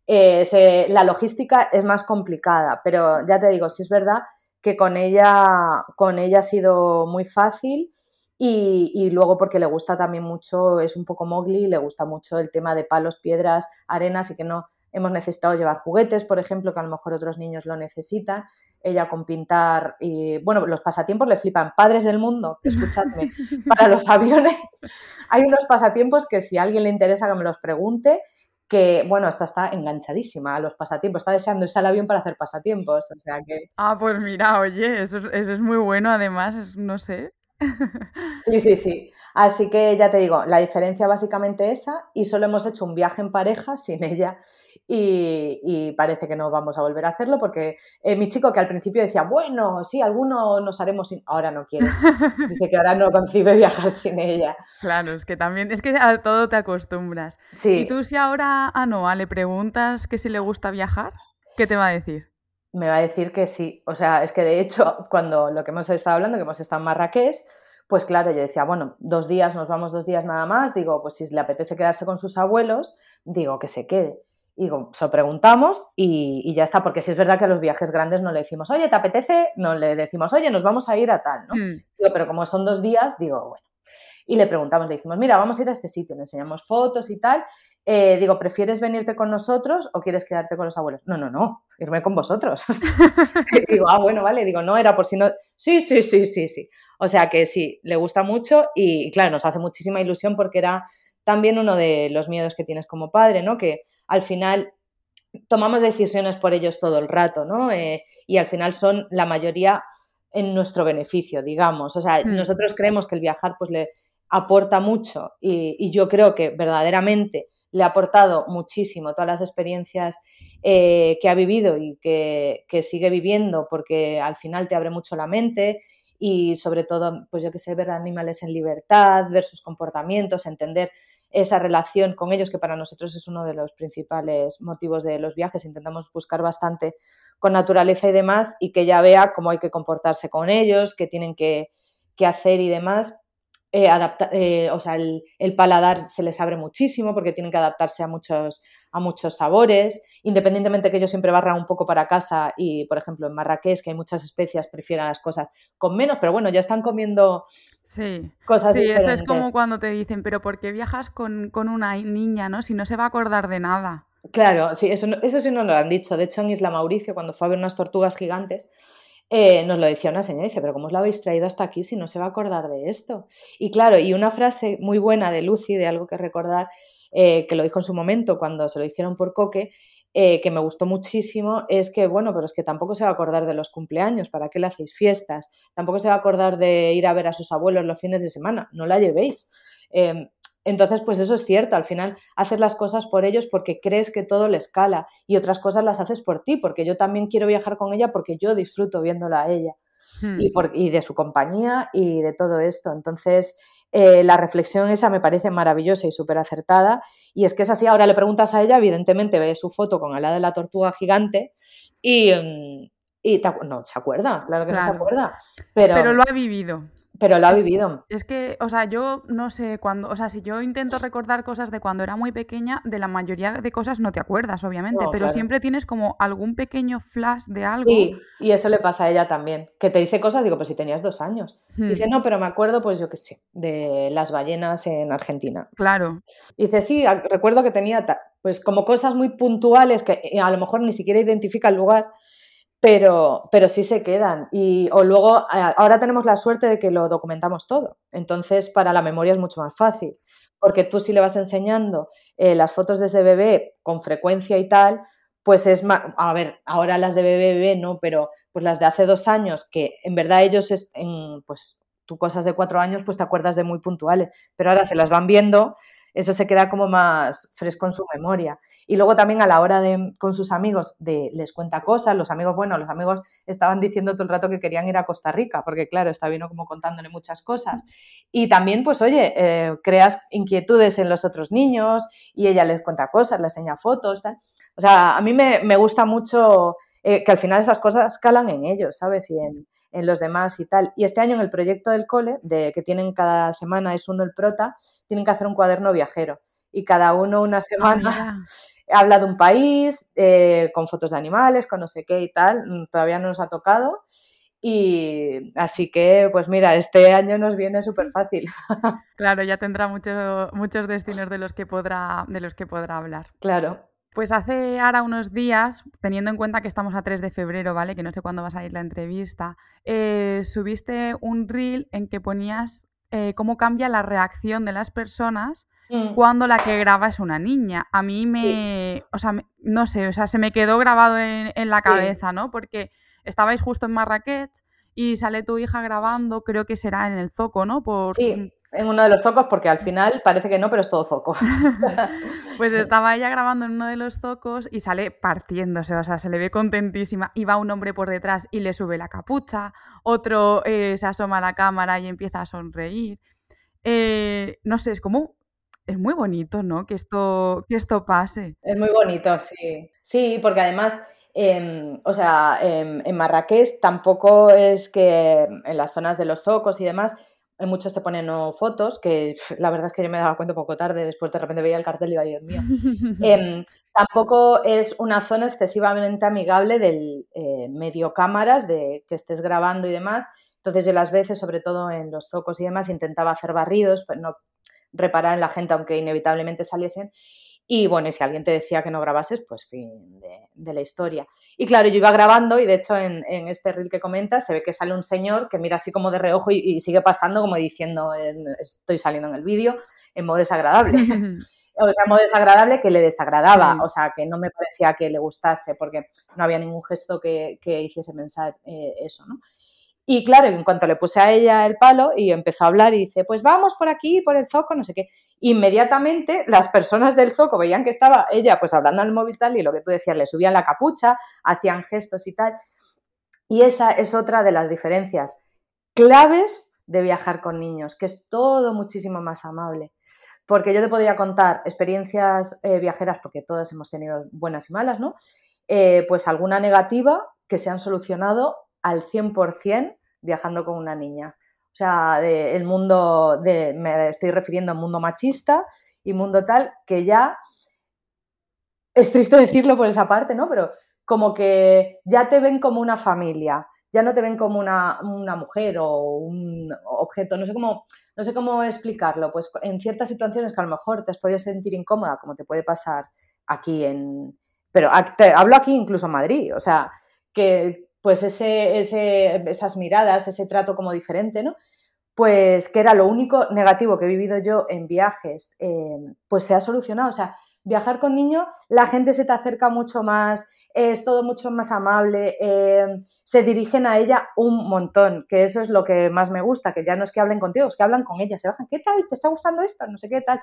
eh, la logística es más complicada, pero ya te digo, si es verdad que con ella, con ella ha sido muy fácil y, luego porque le gusta también mucho, es un poco mogli, le gusta mucho el tema de palos, piedras, arenas y que no hemos necesitado llevar juguetes, por ejemplo, que a lo mejor otros niños lo necesitan. Ella con pintar y, bueno, los pasatiempos le flipan. Padres del mundo, [laughs] escuchadme, para los aviones hay unos pasatiempos que si a alguien le interesa que me los pregunte, que, bueno, esta está enganchadísima a los pasatiempos, está deseando irse al avión para hacer pasatiempos, o sea que... Ah, pues mira, oye, eso, eso es muy bueno, además, no sé. Sí, sí, sí. Así que ya te digo, la diferencia básicamente esa y solo hemos hecho un viaje en pareja [laughs] sin ella y, parece que no vamos a volver a hacerlo porque eh, mi chico que al principio decía, bueno, sí, alguno nos haremos sin... Ahora no quiere. [laughs] Dice que ahora no concibe viajar sin ella. Claro, es que también, es que a todo te acostumbras. Sí. ¿Y tú si ahora a Noah le preguntas que si le gusta viajar, qué te va a decir? Me va a decir que sí. O sea, es que de hecho, cuando lo que hemos estado hablando, que hemos estado en Marrakech, pues claro, yo decía, bueno, dos días, nos vamos dos días nada más, digo, pues si le apetece quedarse con sus abuelos, digo que se quede. Y digo, se lo preguntamos y, ya está, porque si es verdad que a los viajes grandes no le decimos, oye, ¿te apetece? No le decimos, oye, nos vamos a ir a tal, ¿no? Mm. pero como son dos días, digo, bueno. Y le preguntamos, le dijimos, mira, vamos a ir a este sitio, le enseñamos fotos y tal. Eh, digo, ¿prefieres venirte con nosotros o quieres quedarte con los abuelos? No, no, no, irme con vosotros. [laughs] [laughs] digo, ah, bueno, vale, digo, no, era por si no. Sí, sí, sí, sí, sí. O sea que sí, le gusta mucho y claro, nos hace muchísima ilusión porque era también uno de los miedos que tienes como padre, ¿no? Que al final tomamos decisiones por ellos todo el rato, ¿no? Eh, y al final son la mayoría en nuestro beneficio, digamos. O sea, hmm. nosotros creemos que el viajar pues le aporta mucho y yo creo que verdaderamente le ha aportado muchísimo todas las experiencias eh, que ha vivido y que, sigue viviendo, porque al final te abre mucho la mente y sobre todo, pues yo que sé, ver animales en libertad, ver sus comportamientos, entender esa relación con ellos, que para nosotros es uno de los principales motivos de los viajes. Intentamos buscar bastante con naturaleza y demás y que ya vea cómo hay que comportarse con ellos, qué tienen que, que hacer y demás eh, eh, o sea, el, paladar se les abre muchísimo porque tienen que adaptarse a muchos, a muchos sabores, independientemente que yo siempre barra un poco para casa y, por ejemplo, en Marrakech, que hay muchas especias, prefieren las cosas con menos, pero bueno, ya están comiendo sí. cosas sí, eso es como cuando te dicen, pero ¿por qué viajas con, una niña, no? Si no se va a acordar de nada. Claro, sí, eso, eso sí nos lo han dicho. De hecho, en Isla Mauricio, cuando fue a ver unas tortugas gigantes, eh, nos lo decía una señora, dice, pero ¿cómo os la habéis traído hasta aquí si no se va a acordar de esto? Y claro, y una frase muy buena de Lucy, de algo que recordar, eh, que lo dijo en su momento cuando se lo hicieron por Coque, eh, que me gustó muchísimo, es que, bueno, pero es que tampoco se va a acordar de los cumpleaños, ¿para qué le hacéis fiestas? Tampoco se va a acordar de ir a ver a sus abuelos los fines de semana, no la llevéis. Em, entonces, pues eso es cierto, al final haces las cosas por ellos porque crees que todo les cala y otras cosas las haces por ti, porque yo también quiero viajar con ella porque yo disfruto viéndola a ella hmm. y, por, y, de su compañía y de todo esto. Entonces, eh, la reflexión esa me parece maravillosa y súper acertada y es que es así, ahora le preguntas a ella, evidentemente ve su foto con ala de la tortuga gigante y... Mm, y no, se acuerda, claro que no se acuerda. Pero, pero lo ha vivido. Pero lo ha vivido. Es que, o sea, yo no sé cuándo, o sea, si yo intento recordar cosas de cuando era muy pequeña, de la mayoría de cosas no te acuerdas, obviamente, pero siempre tienes como algún pequeño flash de algo. Sí, y eso le pasa a ella también, que te dice cosas, digo, pues si tenías dos años. Dice, hmm. no, pero me acuerdo, pues yo qué sé, de las ballenas en Argentina. Claro. Dice, sí, recuerdo que tenía, pues como cosas muy puntuales que eh, a lo mejor ni siquiera identifica el lugar, pero, pero sí se quedan. Y, o luego, ahora tenemos la suerte de que lo documentamos todo. Entonces, para la memoria es mucho más fácil. Porque tú si le vas enseñando eh, las fotos de ese bebé con frecuencia y tal, pues es más, a ver, ahora las de bebé, bebé no, pero pues las de hace dos años, que en verdad ellos, es, en, pues tú cosas de cuatro años, pues te acuerdas de muy puntuales, pero ahora se las van viendo eso se queda como más fresco en su memoria. Y luego también a la hora de, con sus amigos, de, les cuenta cosas, los amigos, bueno, los amigos estaban diciendo todo rato que querían ir a Costa Rica, porque claro, está vino como contándole muchas cosas. Y también, pues oye, eh, creas inquietudes en los otros niños y ella les cuenta cosas, les enseña fotos. O sea, a mí me, gusta mucho eh, que al final esas cosas calan en ellos, ¿sabes? Y en, en los demás y tal. Y este año en el proyecto del cole, de que tienen cada semana, es uno el prota, tienen que hacer un cuaderno viajero. Y cada uno una ah, semana [laughs] habla de un país, eh, con fotos de animales, con no sé qué y tal. Mm, todavía no nos ha tocado. Y así que, pues mira, este año nos viene súper fácil. [laughs] Claro, ya tendrá muchos, muchos destinos de los que podrá, de los que podrá hablar. Claro. Pues hace ahora unos días, teniendo en cuenta que estamos a 3 de febrero, ¿vale? Que no sé cuándo va a salir la entrevista, eh, subiste un reel en que ponías eh, cómo cambia la reacción de las personas mm. cuando la que graba es una niña. A mí me, o sea, no sé, o sea, se me quedó grabado en, la cabeza, ¿no? Porque estabais justo en Marrakech y sale tu hija grabando, creo que será en el Zoco, ¿no? Por, sí en uno de los zocos, porque al final parece que no, pero es todo zoco. [laughs] pues estaba ella grabando en uno de los zocos y sale partiéndose, o sea, se le ve contentísima. Y va un hombre por detrás y le sube la capucha, otro eh, se asoma a la cámara y empieza a sonreír. Eh, no sé, es como. Es muy bonito, ¿no? Que esto, que esto pase. Es muy bonito, sí. Sí, porque además. Em, o sea, em, en Marrakech tampoco es que en las zonas de los zocos y demás muchos te ponen fotos, que [laughs] la verdad es que yo me daba cuenta poco tarde, después de repente veía el cartel y digo, Dios mío. [laughs] Em, tampoco es una zona excesivamente amigable del eh, medio cámaras, de que estés grabando y demás. Entonces yo las veces, sobre todo en los zocos y demás, intentaba hacer barridos, pues no reparar en la gente, aunque inevitablemente saliesen. Y bueno, y si alguien te decía que no grabases, pues fin de, la historia. Y claro, yo iba grabando y de hecho en, este reel que comentas se ve que sale un señor que mira así como de reojo y, sigue pasando como diciendo estoy saliendo en el vídeo en modo desagradable. [laughs] [laughs] o sea, en modo desagradable que le desagradaba, o sea, que no me parecía que le gustase porque no había ningún gesto que, hiciese pensar eh, eso, ¿no? Y claro, en cuanto le puse a ella el palo y empezó a hablar y dice, pues vamos por aquí, por el zoco, no sé qué. Inmediatamente las personas del zoco veían que estaba ella pues hablando al móvil tal y lo que tú decías, le subían la capucha, hacían gestos y tal. Y esa es otra de las diferencias claves de viajar con niños, que es todo muchísimo más amable. Porque yo te podría contar experiencias eh, viajeras, porque todas hemos tenido buenas y malas, ¿no? Eh, pues alguna negativa que se han solucionado al 100% viajando con una niña. O sea, el mundo, de, me estoy refiriendo al mundo machista y mundo tal, que ya es triste [laughs] decirlo por esa parte, ¿no? Pero como que ya te ven como una familia, ya no te ven como una, una mujer o un objeto, no sé cómo, no sé cómo explicarlo. Pues en ciertas situaciones que a lo mejor te has podido sentir incómoda, como te puede pasar aquí en. Pero hablo aquí incluso en Madrid, o sea, que pues ese, esas miradas, ese trato como diferente, ¿no? Pues que era lo único negativo que he vivido yo en viajes, eh, pues se ha solucionado. O sea, viajar con niños, la gente se te acerca mucho más, es todo mucho más amable, eh, se dirigen a ella un montón, que eso es lo que más me gusta, que ya no es que hablen contigo, es que hablan con ella, se bajan, ¿qué tal? ¿Te está gustando esto? No sé qué tal.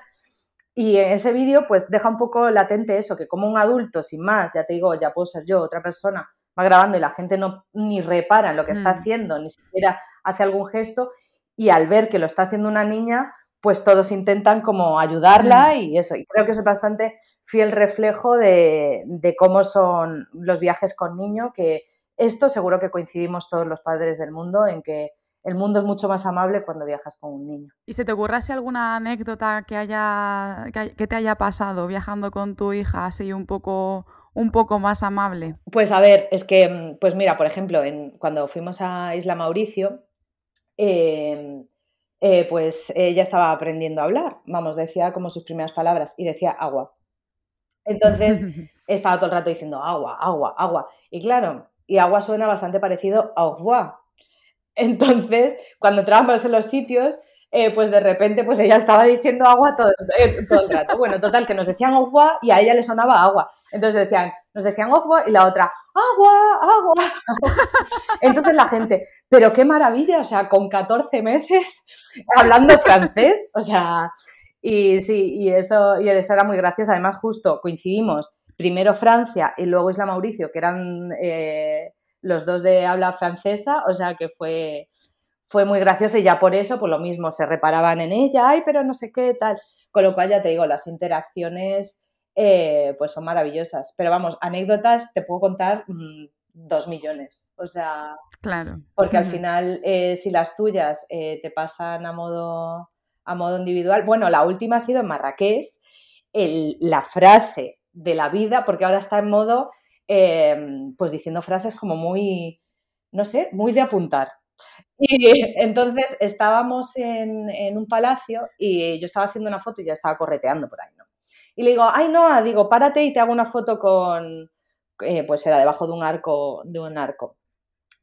Y ese vídeo, pues deja un poco latente eso, que como un adulto, sin más, ya te digo, ya puedo ser yo, otra persona, va grabando y la gente no ni repara en lo que está mm. haciendo, ni siquiera hace algún gesto, y al ver que lo está haciendo una niña, pues todos intentan como ayudarla mm. y eso. Y creo que es bastante fiel reflejo de, cómo son los viajes con niño, que esto seguro que coincidimos todos los padres del mundo en que el mundo es mucho más amable cuando viajas con un niño. ¿Y se te si alguna anécdota que, haya, que te haya pasado viajando con tu hija así un poco un poco más amable? Pues a ver, es que, mm, pues mira, por ejemplo, en, cuando fuimos a Isla Mauricio, em, eh, pues ella estaba aprendiendo a hablar, vamos, decía como sus primeras palabras y decía agua. Entonces [laughs] estaba todo el rato diciendo agua, agua, agua. Y claro, y agua suena bastante parecido a au revoir. Entonces, cuando entrábamos en los sitios, eh, pues de repente pues ella estaba diciendo agua todo, eh, todo, el rato. Bueno, total, que nos decían agua y a ella le sonaba agua. Entonces decían, nos decían agua y la otra, agua, agua. [laughs] Entonces la gente, pero qué maravilla, o sea, con 14 meses [laughs] hablando francés, o sea, y sí, y eso, y eso era muy gracioso. Además, justo coincidimos, primero Francia y luego Isla Mauricio, que eran eh, los dos de habla francesa, o sea que fue, fue muy gracioso y ya por eso, pues lo mismo, se reparaban en ella, ay, pero no sé qué, tal. Con lo cual, ya te digo, las interacciones eh, pues son maravillosas. Pero vamos, anécdotas te puedo contar mm, dos millones. O sea, claro. Porque al final, eh, si las tuyas eh, te pasan a modo, a modo individual, bueno, la última ha sido en Marrakech, la frase de la vida, porque ahora está en modo, pues diciendo frases como muy, no sé, muy de apuntar. Y [laughs] entonces estábamos en, un palacio y yo estaba haciendo una foto y ya estaba correteando por ahí, ¿no? Y le digo, ay, no, digo, párate y te hago una foto con, eh, pues era debajo de un arco, de un arco.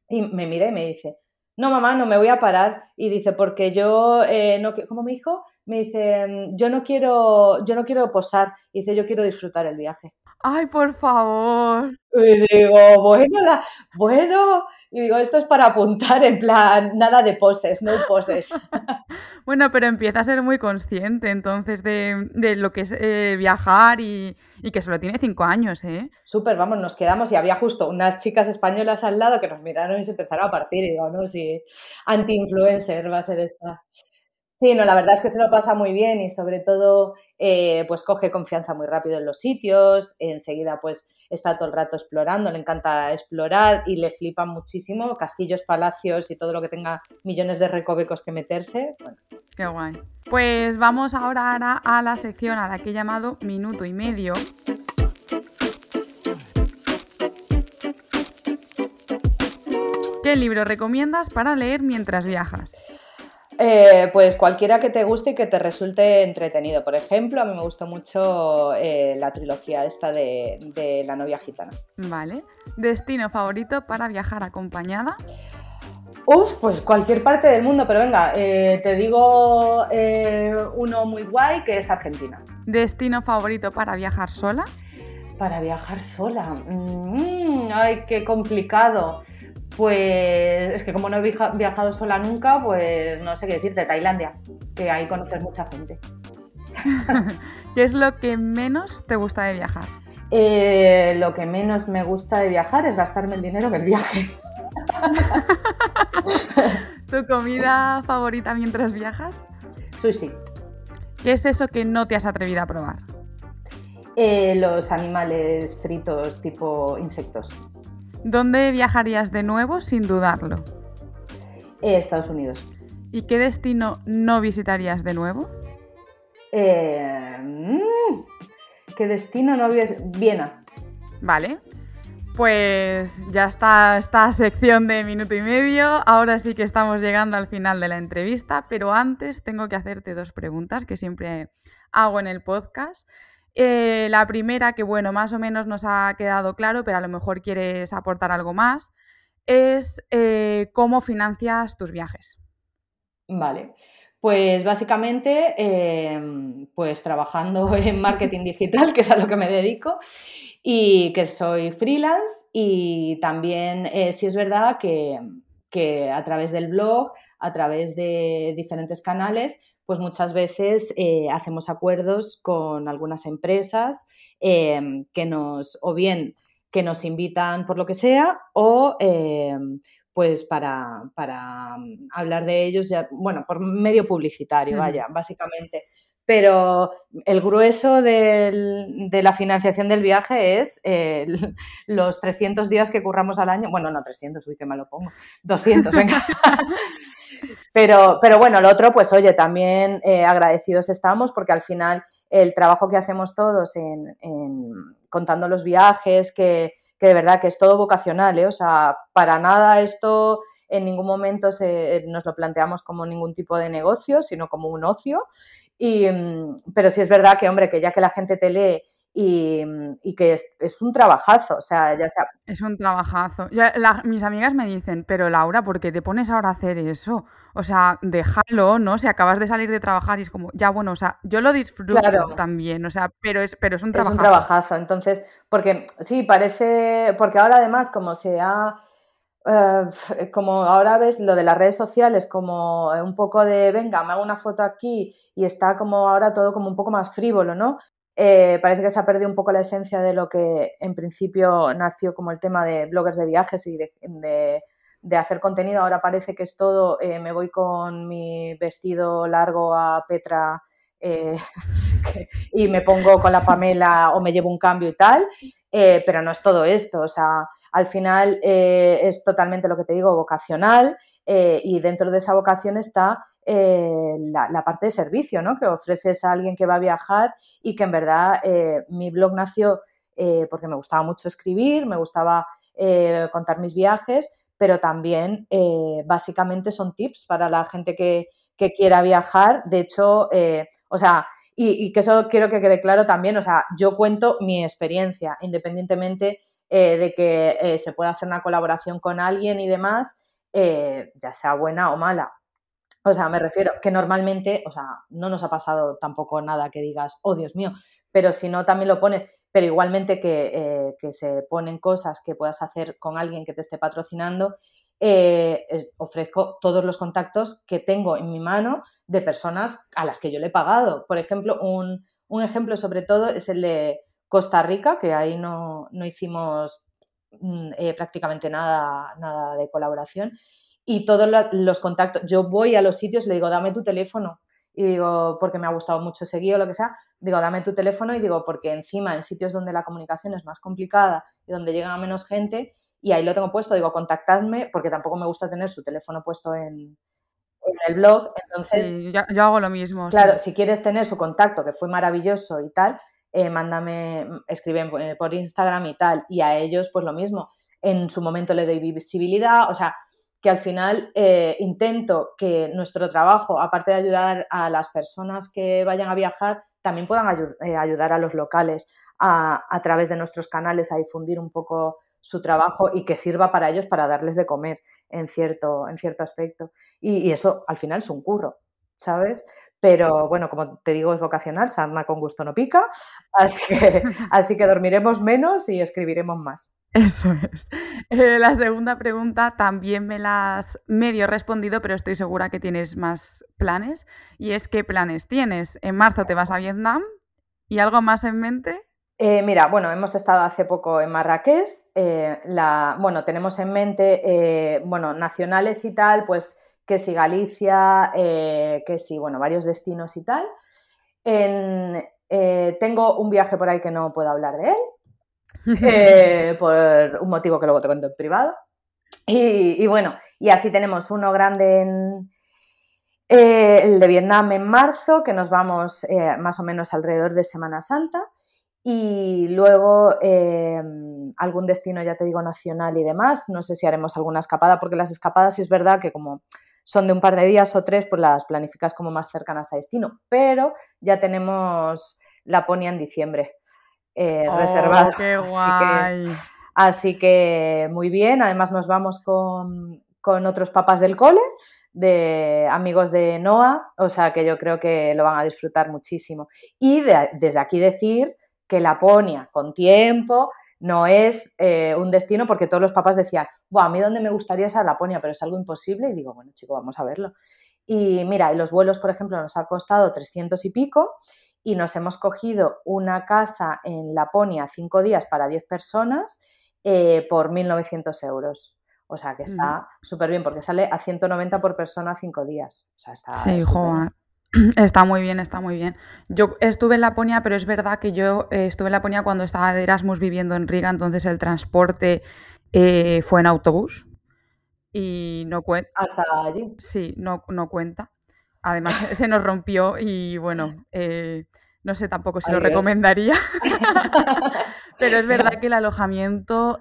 Y me mira y me dice, no, mamá, no me voy a parar. Y dice, porque yo, eh, no, ¿cómo me dijo? Me dice, yo no quiero, yo no quiero posar. Y dice, yo quiero disfrutar el viaje. Ay, por favor. Y digo, bueno, bueno, y digo, esto es para apuntar en plan, nada de poses, no poses. [laughs] bueno, pero empieza a ser muy consciente entonces de, lo que es eh, viajar y, que solo tiene cinco años, ¿eh? Súper, vamos, nos quedamos y había justo unas chicas españolas al lado que nos miraron y se empezaron a partir y digo, no, si anti-influencer va a ser esta. Sí, no, la verdad es que se lo pasa muy bien y sobre todo eh, pues coge confianza muy rápido en los sitios, enseguida pues está todo el rato explorando, le encanta explorar y le flipa muchísimo castillos, palacios y todo lo que tenga millones de recovecos que meterse. Qué guay. Pues vamos ahora a la sección a la que he llamado minuto y medio. ¿Qué libro recomiendas para leer mientras viajas? Eh, pues cualquiera que te guste y que te resulte entretenido. Por ejemplo, a mí me gustó mucho eh, la trilogía esta de, La novia gitana. Vale. ¿Destino favorito para viajar acompañada? Uf, pues cualquier parte del mundo, pero venga, eh, te digo uno muy guay que es Argentina. ¿Destino favorito para viajar sola? Para viajar sola. Mm, ay, qué complicado. Pues es que como no he viajado sola nunca, pues no sé qué decirte, Tailandia, que ahí conoces mucha gente. [laughs] ¿Qué es lo que menos te gusta de viajar? Eh, lo que menos me gusta de viajar es gastarme el dinero en el viaje. [laughs] ¿Tu comida favorita mientras viajas? Sushi. ¿Qué es eso que no te has atrevido a probar? Eh, los animales fritos tipo insectos. ¿Dónde viajarías de nuevo sin dudarlo? Eh, Estados Unidos. ¿Y qué destino no visitarías de nuevo? Eh, mm, ¿Qué destino no visitarías? Viena. Vale. Pues ya está esta sección de minuto y medio. Ahora sí que estamos llegando al final de la entrevista, pero antes tengo que hacerte dos preguntas que siempre hago en el podcast. Eh, la primera, que bueno, más o menos nos ha quedado claro, pero a lo mejor quieres aportar algo más, es eh, cómo financias tus viajes. Vale. Pues básicamente, em, pues trabajando [laughs] en marketing digital, que es a lo que me dedico, y que soy freelance, y también eh, sí es verdad que, que a través del blog, a través de diferentes canales, pues muchas veces eh, hacemos acuerdos con algunas empresas em, que nos, o bien que nos invitan por lo que sea, o em, pues para, mm, hablar de ellos, ya, bueno, por medio publicitario, vaya, básicamente. Pero el grueso de la financiación del viaje es [laughs] los 300 días que curramos al año. Bueno, no 300, uy, qué mal lo pongo. 200, venga. [laughs] Pero, pero bueno, lo otro, pues oye, también eh, agradecidos estamos porque al final el trabajo que hacemos todos en, contando los viajes, que, de verdad que es todo vocacional, ¿eh? o sea, para nada esto en ningún momento se, nos lo planteamos como ningún tipo de negocio, sino como un ocio. Y, mm, pero sí es verdad que, hombre, que ya que la gente te lee y, que es, un trabajazo, o sea, ya sea... Es un trabajazo. mis amigas me dicen, pero Laura, ¿por qué te pones ahora a hacer eso? O sea, déjalo, ¿no? Si acabas de salir de trabajar y es como, ya bueno, o sea, yo lo disfruto también, o sea, pero es, pero es un trabajazo. Es un trabajazo, entonces, porque sí, parece, porque ahora además como se ha eh, como ahora ves lo de las redes sociales como un poco de, venga, me hago una foto aquí y está como ahora todo como un poco más frívolo, ¿no? Eh, parece que se ha perdido un poco la esencia de lo que en principio nació como el tema de bloggers de viajes y de, hacer contenido. Ahora parece que es todo, eh, me voy con mi vestido largo a Petra [laughs] y me pongo con la Pamela o me llevo un cambio y tal. Eh, pero no es todo esto, o sea, al final eh, es totalmente lo que te digo, vocacional eh, y dentro de esa vocación está la, parte de servicio, ¿no? Que ofreces a alguien que va a viajar y que en verdad mi blog nació porque me gustaba mucho escribir, me gustaba contar mis viajes, pero también básicamente son tips para la gente que, que quiera viajar. De hecho, o sea, y, que eso quiero que quede claro también, o sea, yo cuento mi experiencia, independientemente eh, de que eh, se pueda hacer una colaboración con alguien y demás, eh, ya sea buena o mala. O sea, me refiero que normalmente, o sea, no nos ha pasado tampoco nada que digas, oh Dios mío, pero si no también lo pones, pero igualmente que, que se ponen cosas que puedas hacer con alguien que te esté patrocinando eh, ofrezco todos los contactos que tengo en mi mano de personas a las que yo le he pagado. Por ejemplo, un, ejemplo sobre todo es el de Costa Rica, que ahí no, hicimos mm, eh, prácticamente nada, nada de colaboración. Y todos los contactos, yo voy a los sitios y le digo, dame tu teléfono. Y digo, porque me ha gustado mucho seguir o lo que sea, digo, dame tu teléfono y digo, porque encima en sitios donde la comunicación es más complicada y donde llega menos gente, y ahí lo tengo puesto, digo, contactadme, porque tampoco me gusta tener su teléfono puesto en, el blog. Entonces, yo, hago lo mismo. Claro, si quieres tener su contacto, que fue maravilloso y tal, eh, mándame, escriben eh, por Instagram y tal, y a ellos pues lo mismo. En su momento le doy visibilidad, o sea, que al final eh, intento que nuestro trabajo, aparte de ayudar a las personas que vayan a viajar, también puedan ayudar a los locales a, a, través de nuestros canales a difundir un poco su trabajo y que sirva para ellos para darles de comer en cierto, en cierto aspecto. Y, eso al final es un curro, ¿sabes? Pero bueno, como te digo, es vocacional, Sarna con gusto no pica, así que, [laughs] así que dormiremos menos y escribiremos más. Eso es. Eh, la segunda pregunta también me la has medio respondido, pero estoy segura que tienes más planes. Y es, ¿qué planes tienes? En marzo te vas a Vietnam y algo más en mente. Eh, mira, bueno, hemos estado hace poco en Marrakech. Eh, bueno, tenemos en mente, bueno, nacionales y tal, pues que si Galicia, que si, bueno, varios destinos y tal. tengo un viaje por ahí que no puedo hablar de él, por un motivo que luego te cuento en privado. Y, bueno, y así tenemos uno grande en, el de Vietnam en marzo, que nos vamos más o menos alrededor de Semana Santa. Y luego algún destino, ya te digo, nacional y demás. No sé si haremos alguna escapada, porque las escapadas sí es verdad que como son de un par de días o tres, pues las planificas como más cercanas a destino. Pero ya tenemos Laponia en diciembre eh, oh, reservada. Qué guay. Así, que, muy bien. Además nos vamos con, otros papás del cole de amigos de Noah, o sea que yo creo que lo van a disfrutar muchísimo. Y desde aquí decir que Laponia con tiempo no es eh, un destino porque todos los papás decían, Buah, a mí donde me gustaría es a Laponia, pero es algo imposible. Y digo, bueno, chico, vamos a verlo. Y mira, los vuelos, por ejemplo, nos ha costado 300 y pico y nos hemos cogido una casa en Laponia cinco días para 10 personas eh, por 1.900 euros. O sea, que está súper bien porque sale a 190 por persona cinco días. O sea, está... Sí, joder. [clears throat] Está muy bien, está muy bien. Yo estuve en Laponia, pero es verdad que yo eh, estuve en Laponia cuando estaba de Erasmus viviendo en Riga, entonces el transporte eh, fue en autobús y no cuenta. ¿Hasta allí? Sí, no, no cuenta. Además, [laughs] se nos rompió y bueno, [laughs] eh, no sé tampoco si lo recomendaría. [laughs] [laughs] pero es verdad que el alojamiento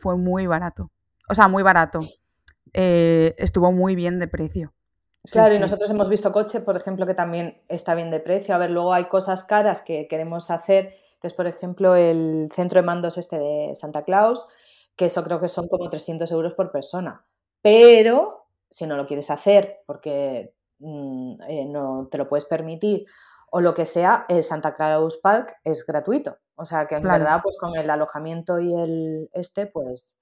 fue muy barato. O sea, muy barato. estuvo muy bien de precio. Claro, y nosotros hemos visto coche, por ejemplo, que también está bien de precio. A ver, luego hay cosas caras que queremos hacer que es por ejemplo el centro de mandos este de Santa Claus, que eso creo que son como 300 euros por persona. Pero si no lo quieres hacer porque mm, eh, no te lo puedes permitir o lo que sea, el Santa Claus Park es gratuito. O sea que en verdad, pues con el alojamiento y el este, pues,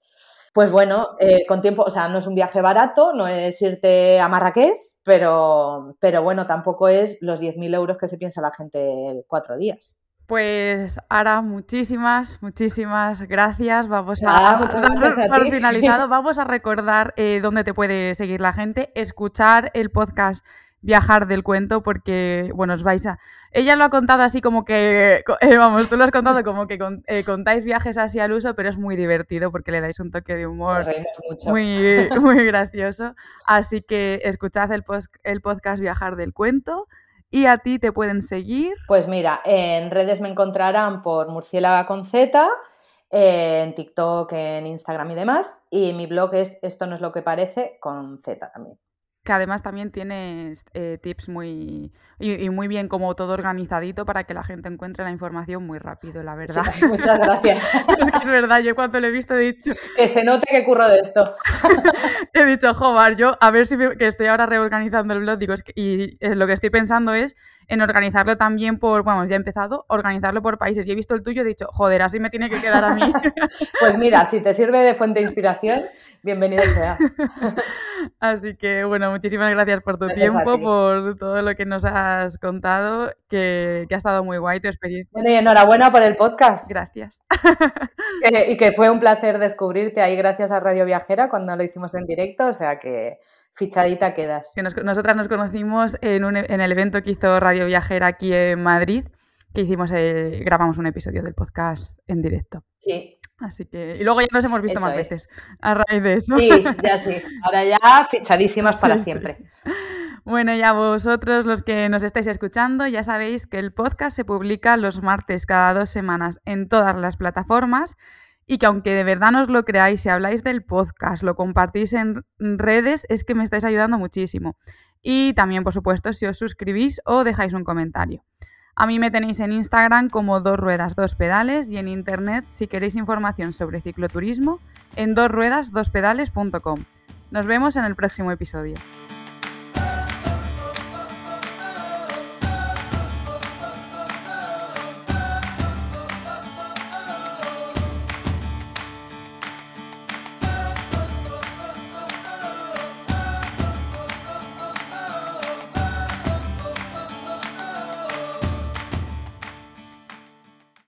pues bueno, eh, con tiempo, o sea, no es un viaje barato, no es irte a Marrakech, pero, pero bueno, tampoco es los 10.000 euros que se piensa la gente cuatro días. Pues Ara, muchísimas, muchísimas gracias. Vamos a, por finalizado, [laughs] vamos a recordar eh, dónde te puede seguir la gente, escuchar el podcast Viajar del cuento, porque, bueno, os vais a. Ella lo ha contado así como que. [laughs] Eh, vamos, tú lo has contado como que eh, contáis viajes así al uso, pero es muy divertido porque le dais un toque de humor muy, [laughs] muy gracioso. Así que escuchad el, el podcast Viajar del cuento. ¿Y a ti te pueden seguir? Pues mira, en redes me encontrarán por Murciélaga con Z, en TikTok, en Instagram y demás. Y mi blog es Esto no es lo que parece con Z también que además también tienes eh, tips muy y, muy bien como todo organizadito para que la gente encuentre la información muy rápido, la verdad. [laughs] muchas gracias. [laughs] es que es verdad, yo cuando lo he visto he dicho... Que se note que curro de esto. [laughs] he dicho, joder, yo a ver si que estoy ahora reorganizando el blog, digo, y eh, lo que estoy pensando es en organizarlo también por, vamos, ya he empezado, organizarlo por países. Y he visto el tuyo y he dicho, joder, así me tiene que quedar a mí. pues mira, si te sirve de fuente de inspiración, bienvenido sea. así que, bueno, muchísimas gracias por tu tiempo, por todo lo que nos has contado, que, ha estado muy guay tu experiencia. Bueno, y enhorabuena por el podcast. Gracias. [laughs] y que fue un placer descubrirte ahí gracias a Radio Viajera cuando lo hicimos en directo, o sea que fichadita quedas. Que nosotras nos conocimos en, un, en, el evento que hizo Radio Viajera aquí en Madrid, que hicimos, eh, grabamos un episodio del podcast en directo. Sí. Así que, y luego ya nos hemos visto más veces a raíz de eso. Sí, ya sí. Ahora ya fichadísimas [laughs] para siempre. Bueno, y a vosotros los que nos estáis escuchando, ya sabéis que el podcast se publica los martes cada dos semanas en todas las plataformas y que aunque de verdad no os lo creáis, si habláis del podcast, lo compartís en redes, es que me estáis ayudando muchísimo. Y también, por supuesto, si os suscribís o dejáis un comentario. A mí me tenéis en Instagram como dos ruedas, dos pedales y en internet si queréis información sobre cicloturismo en dosruedasdospedales.com. Nos vemos en el próximo episodio.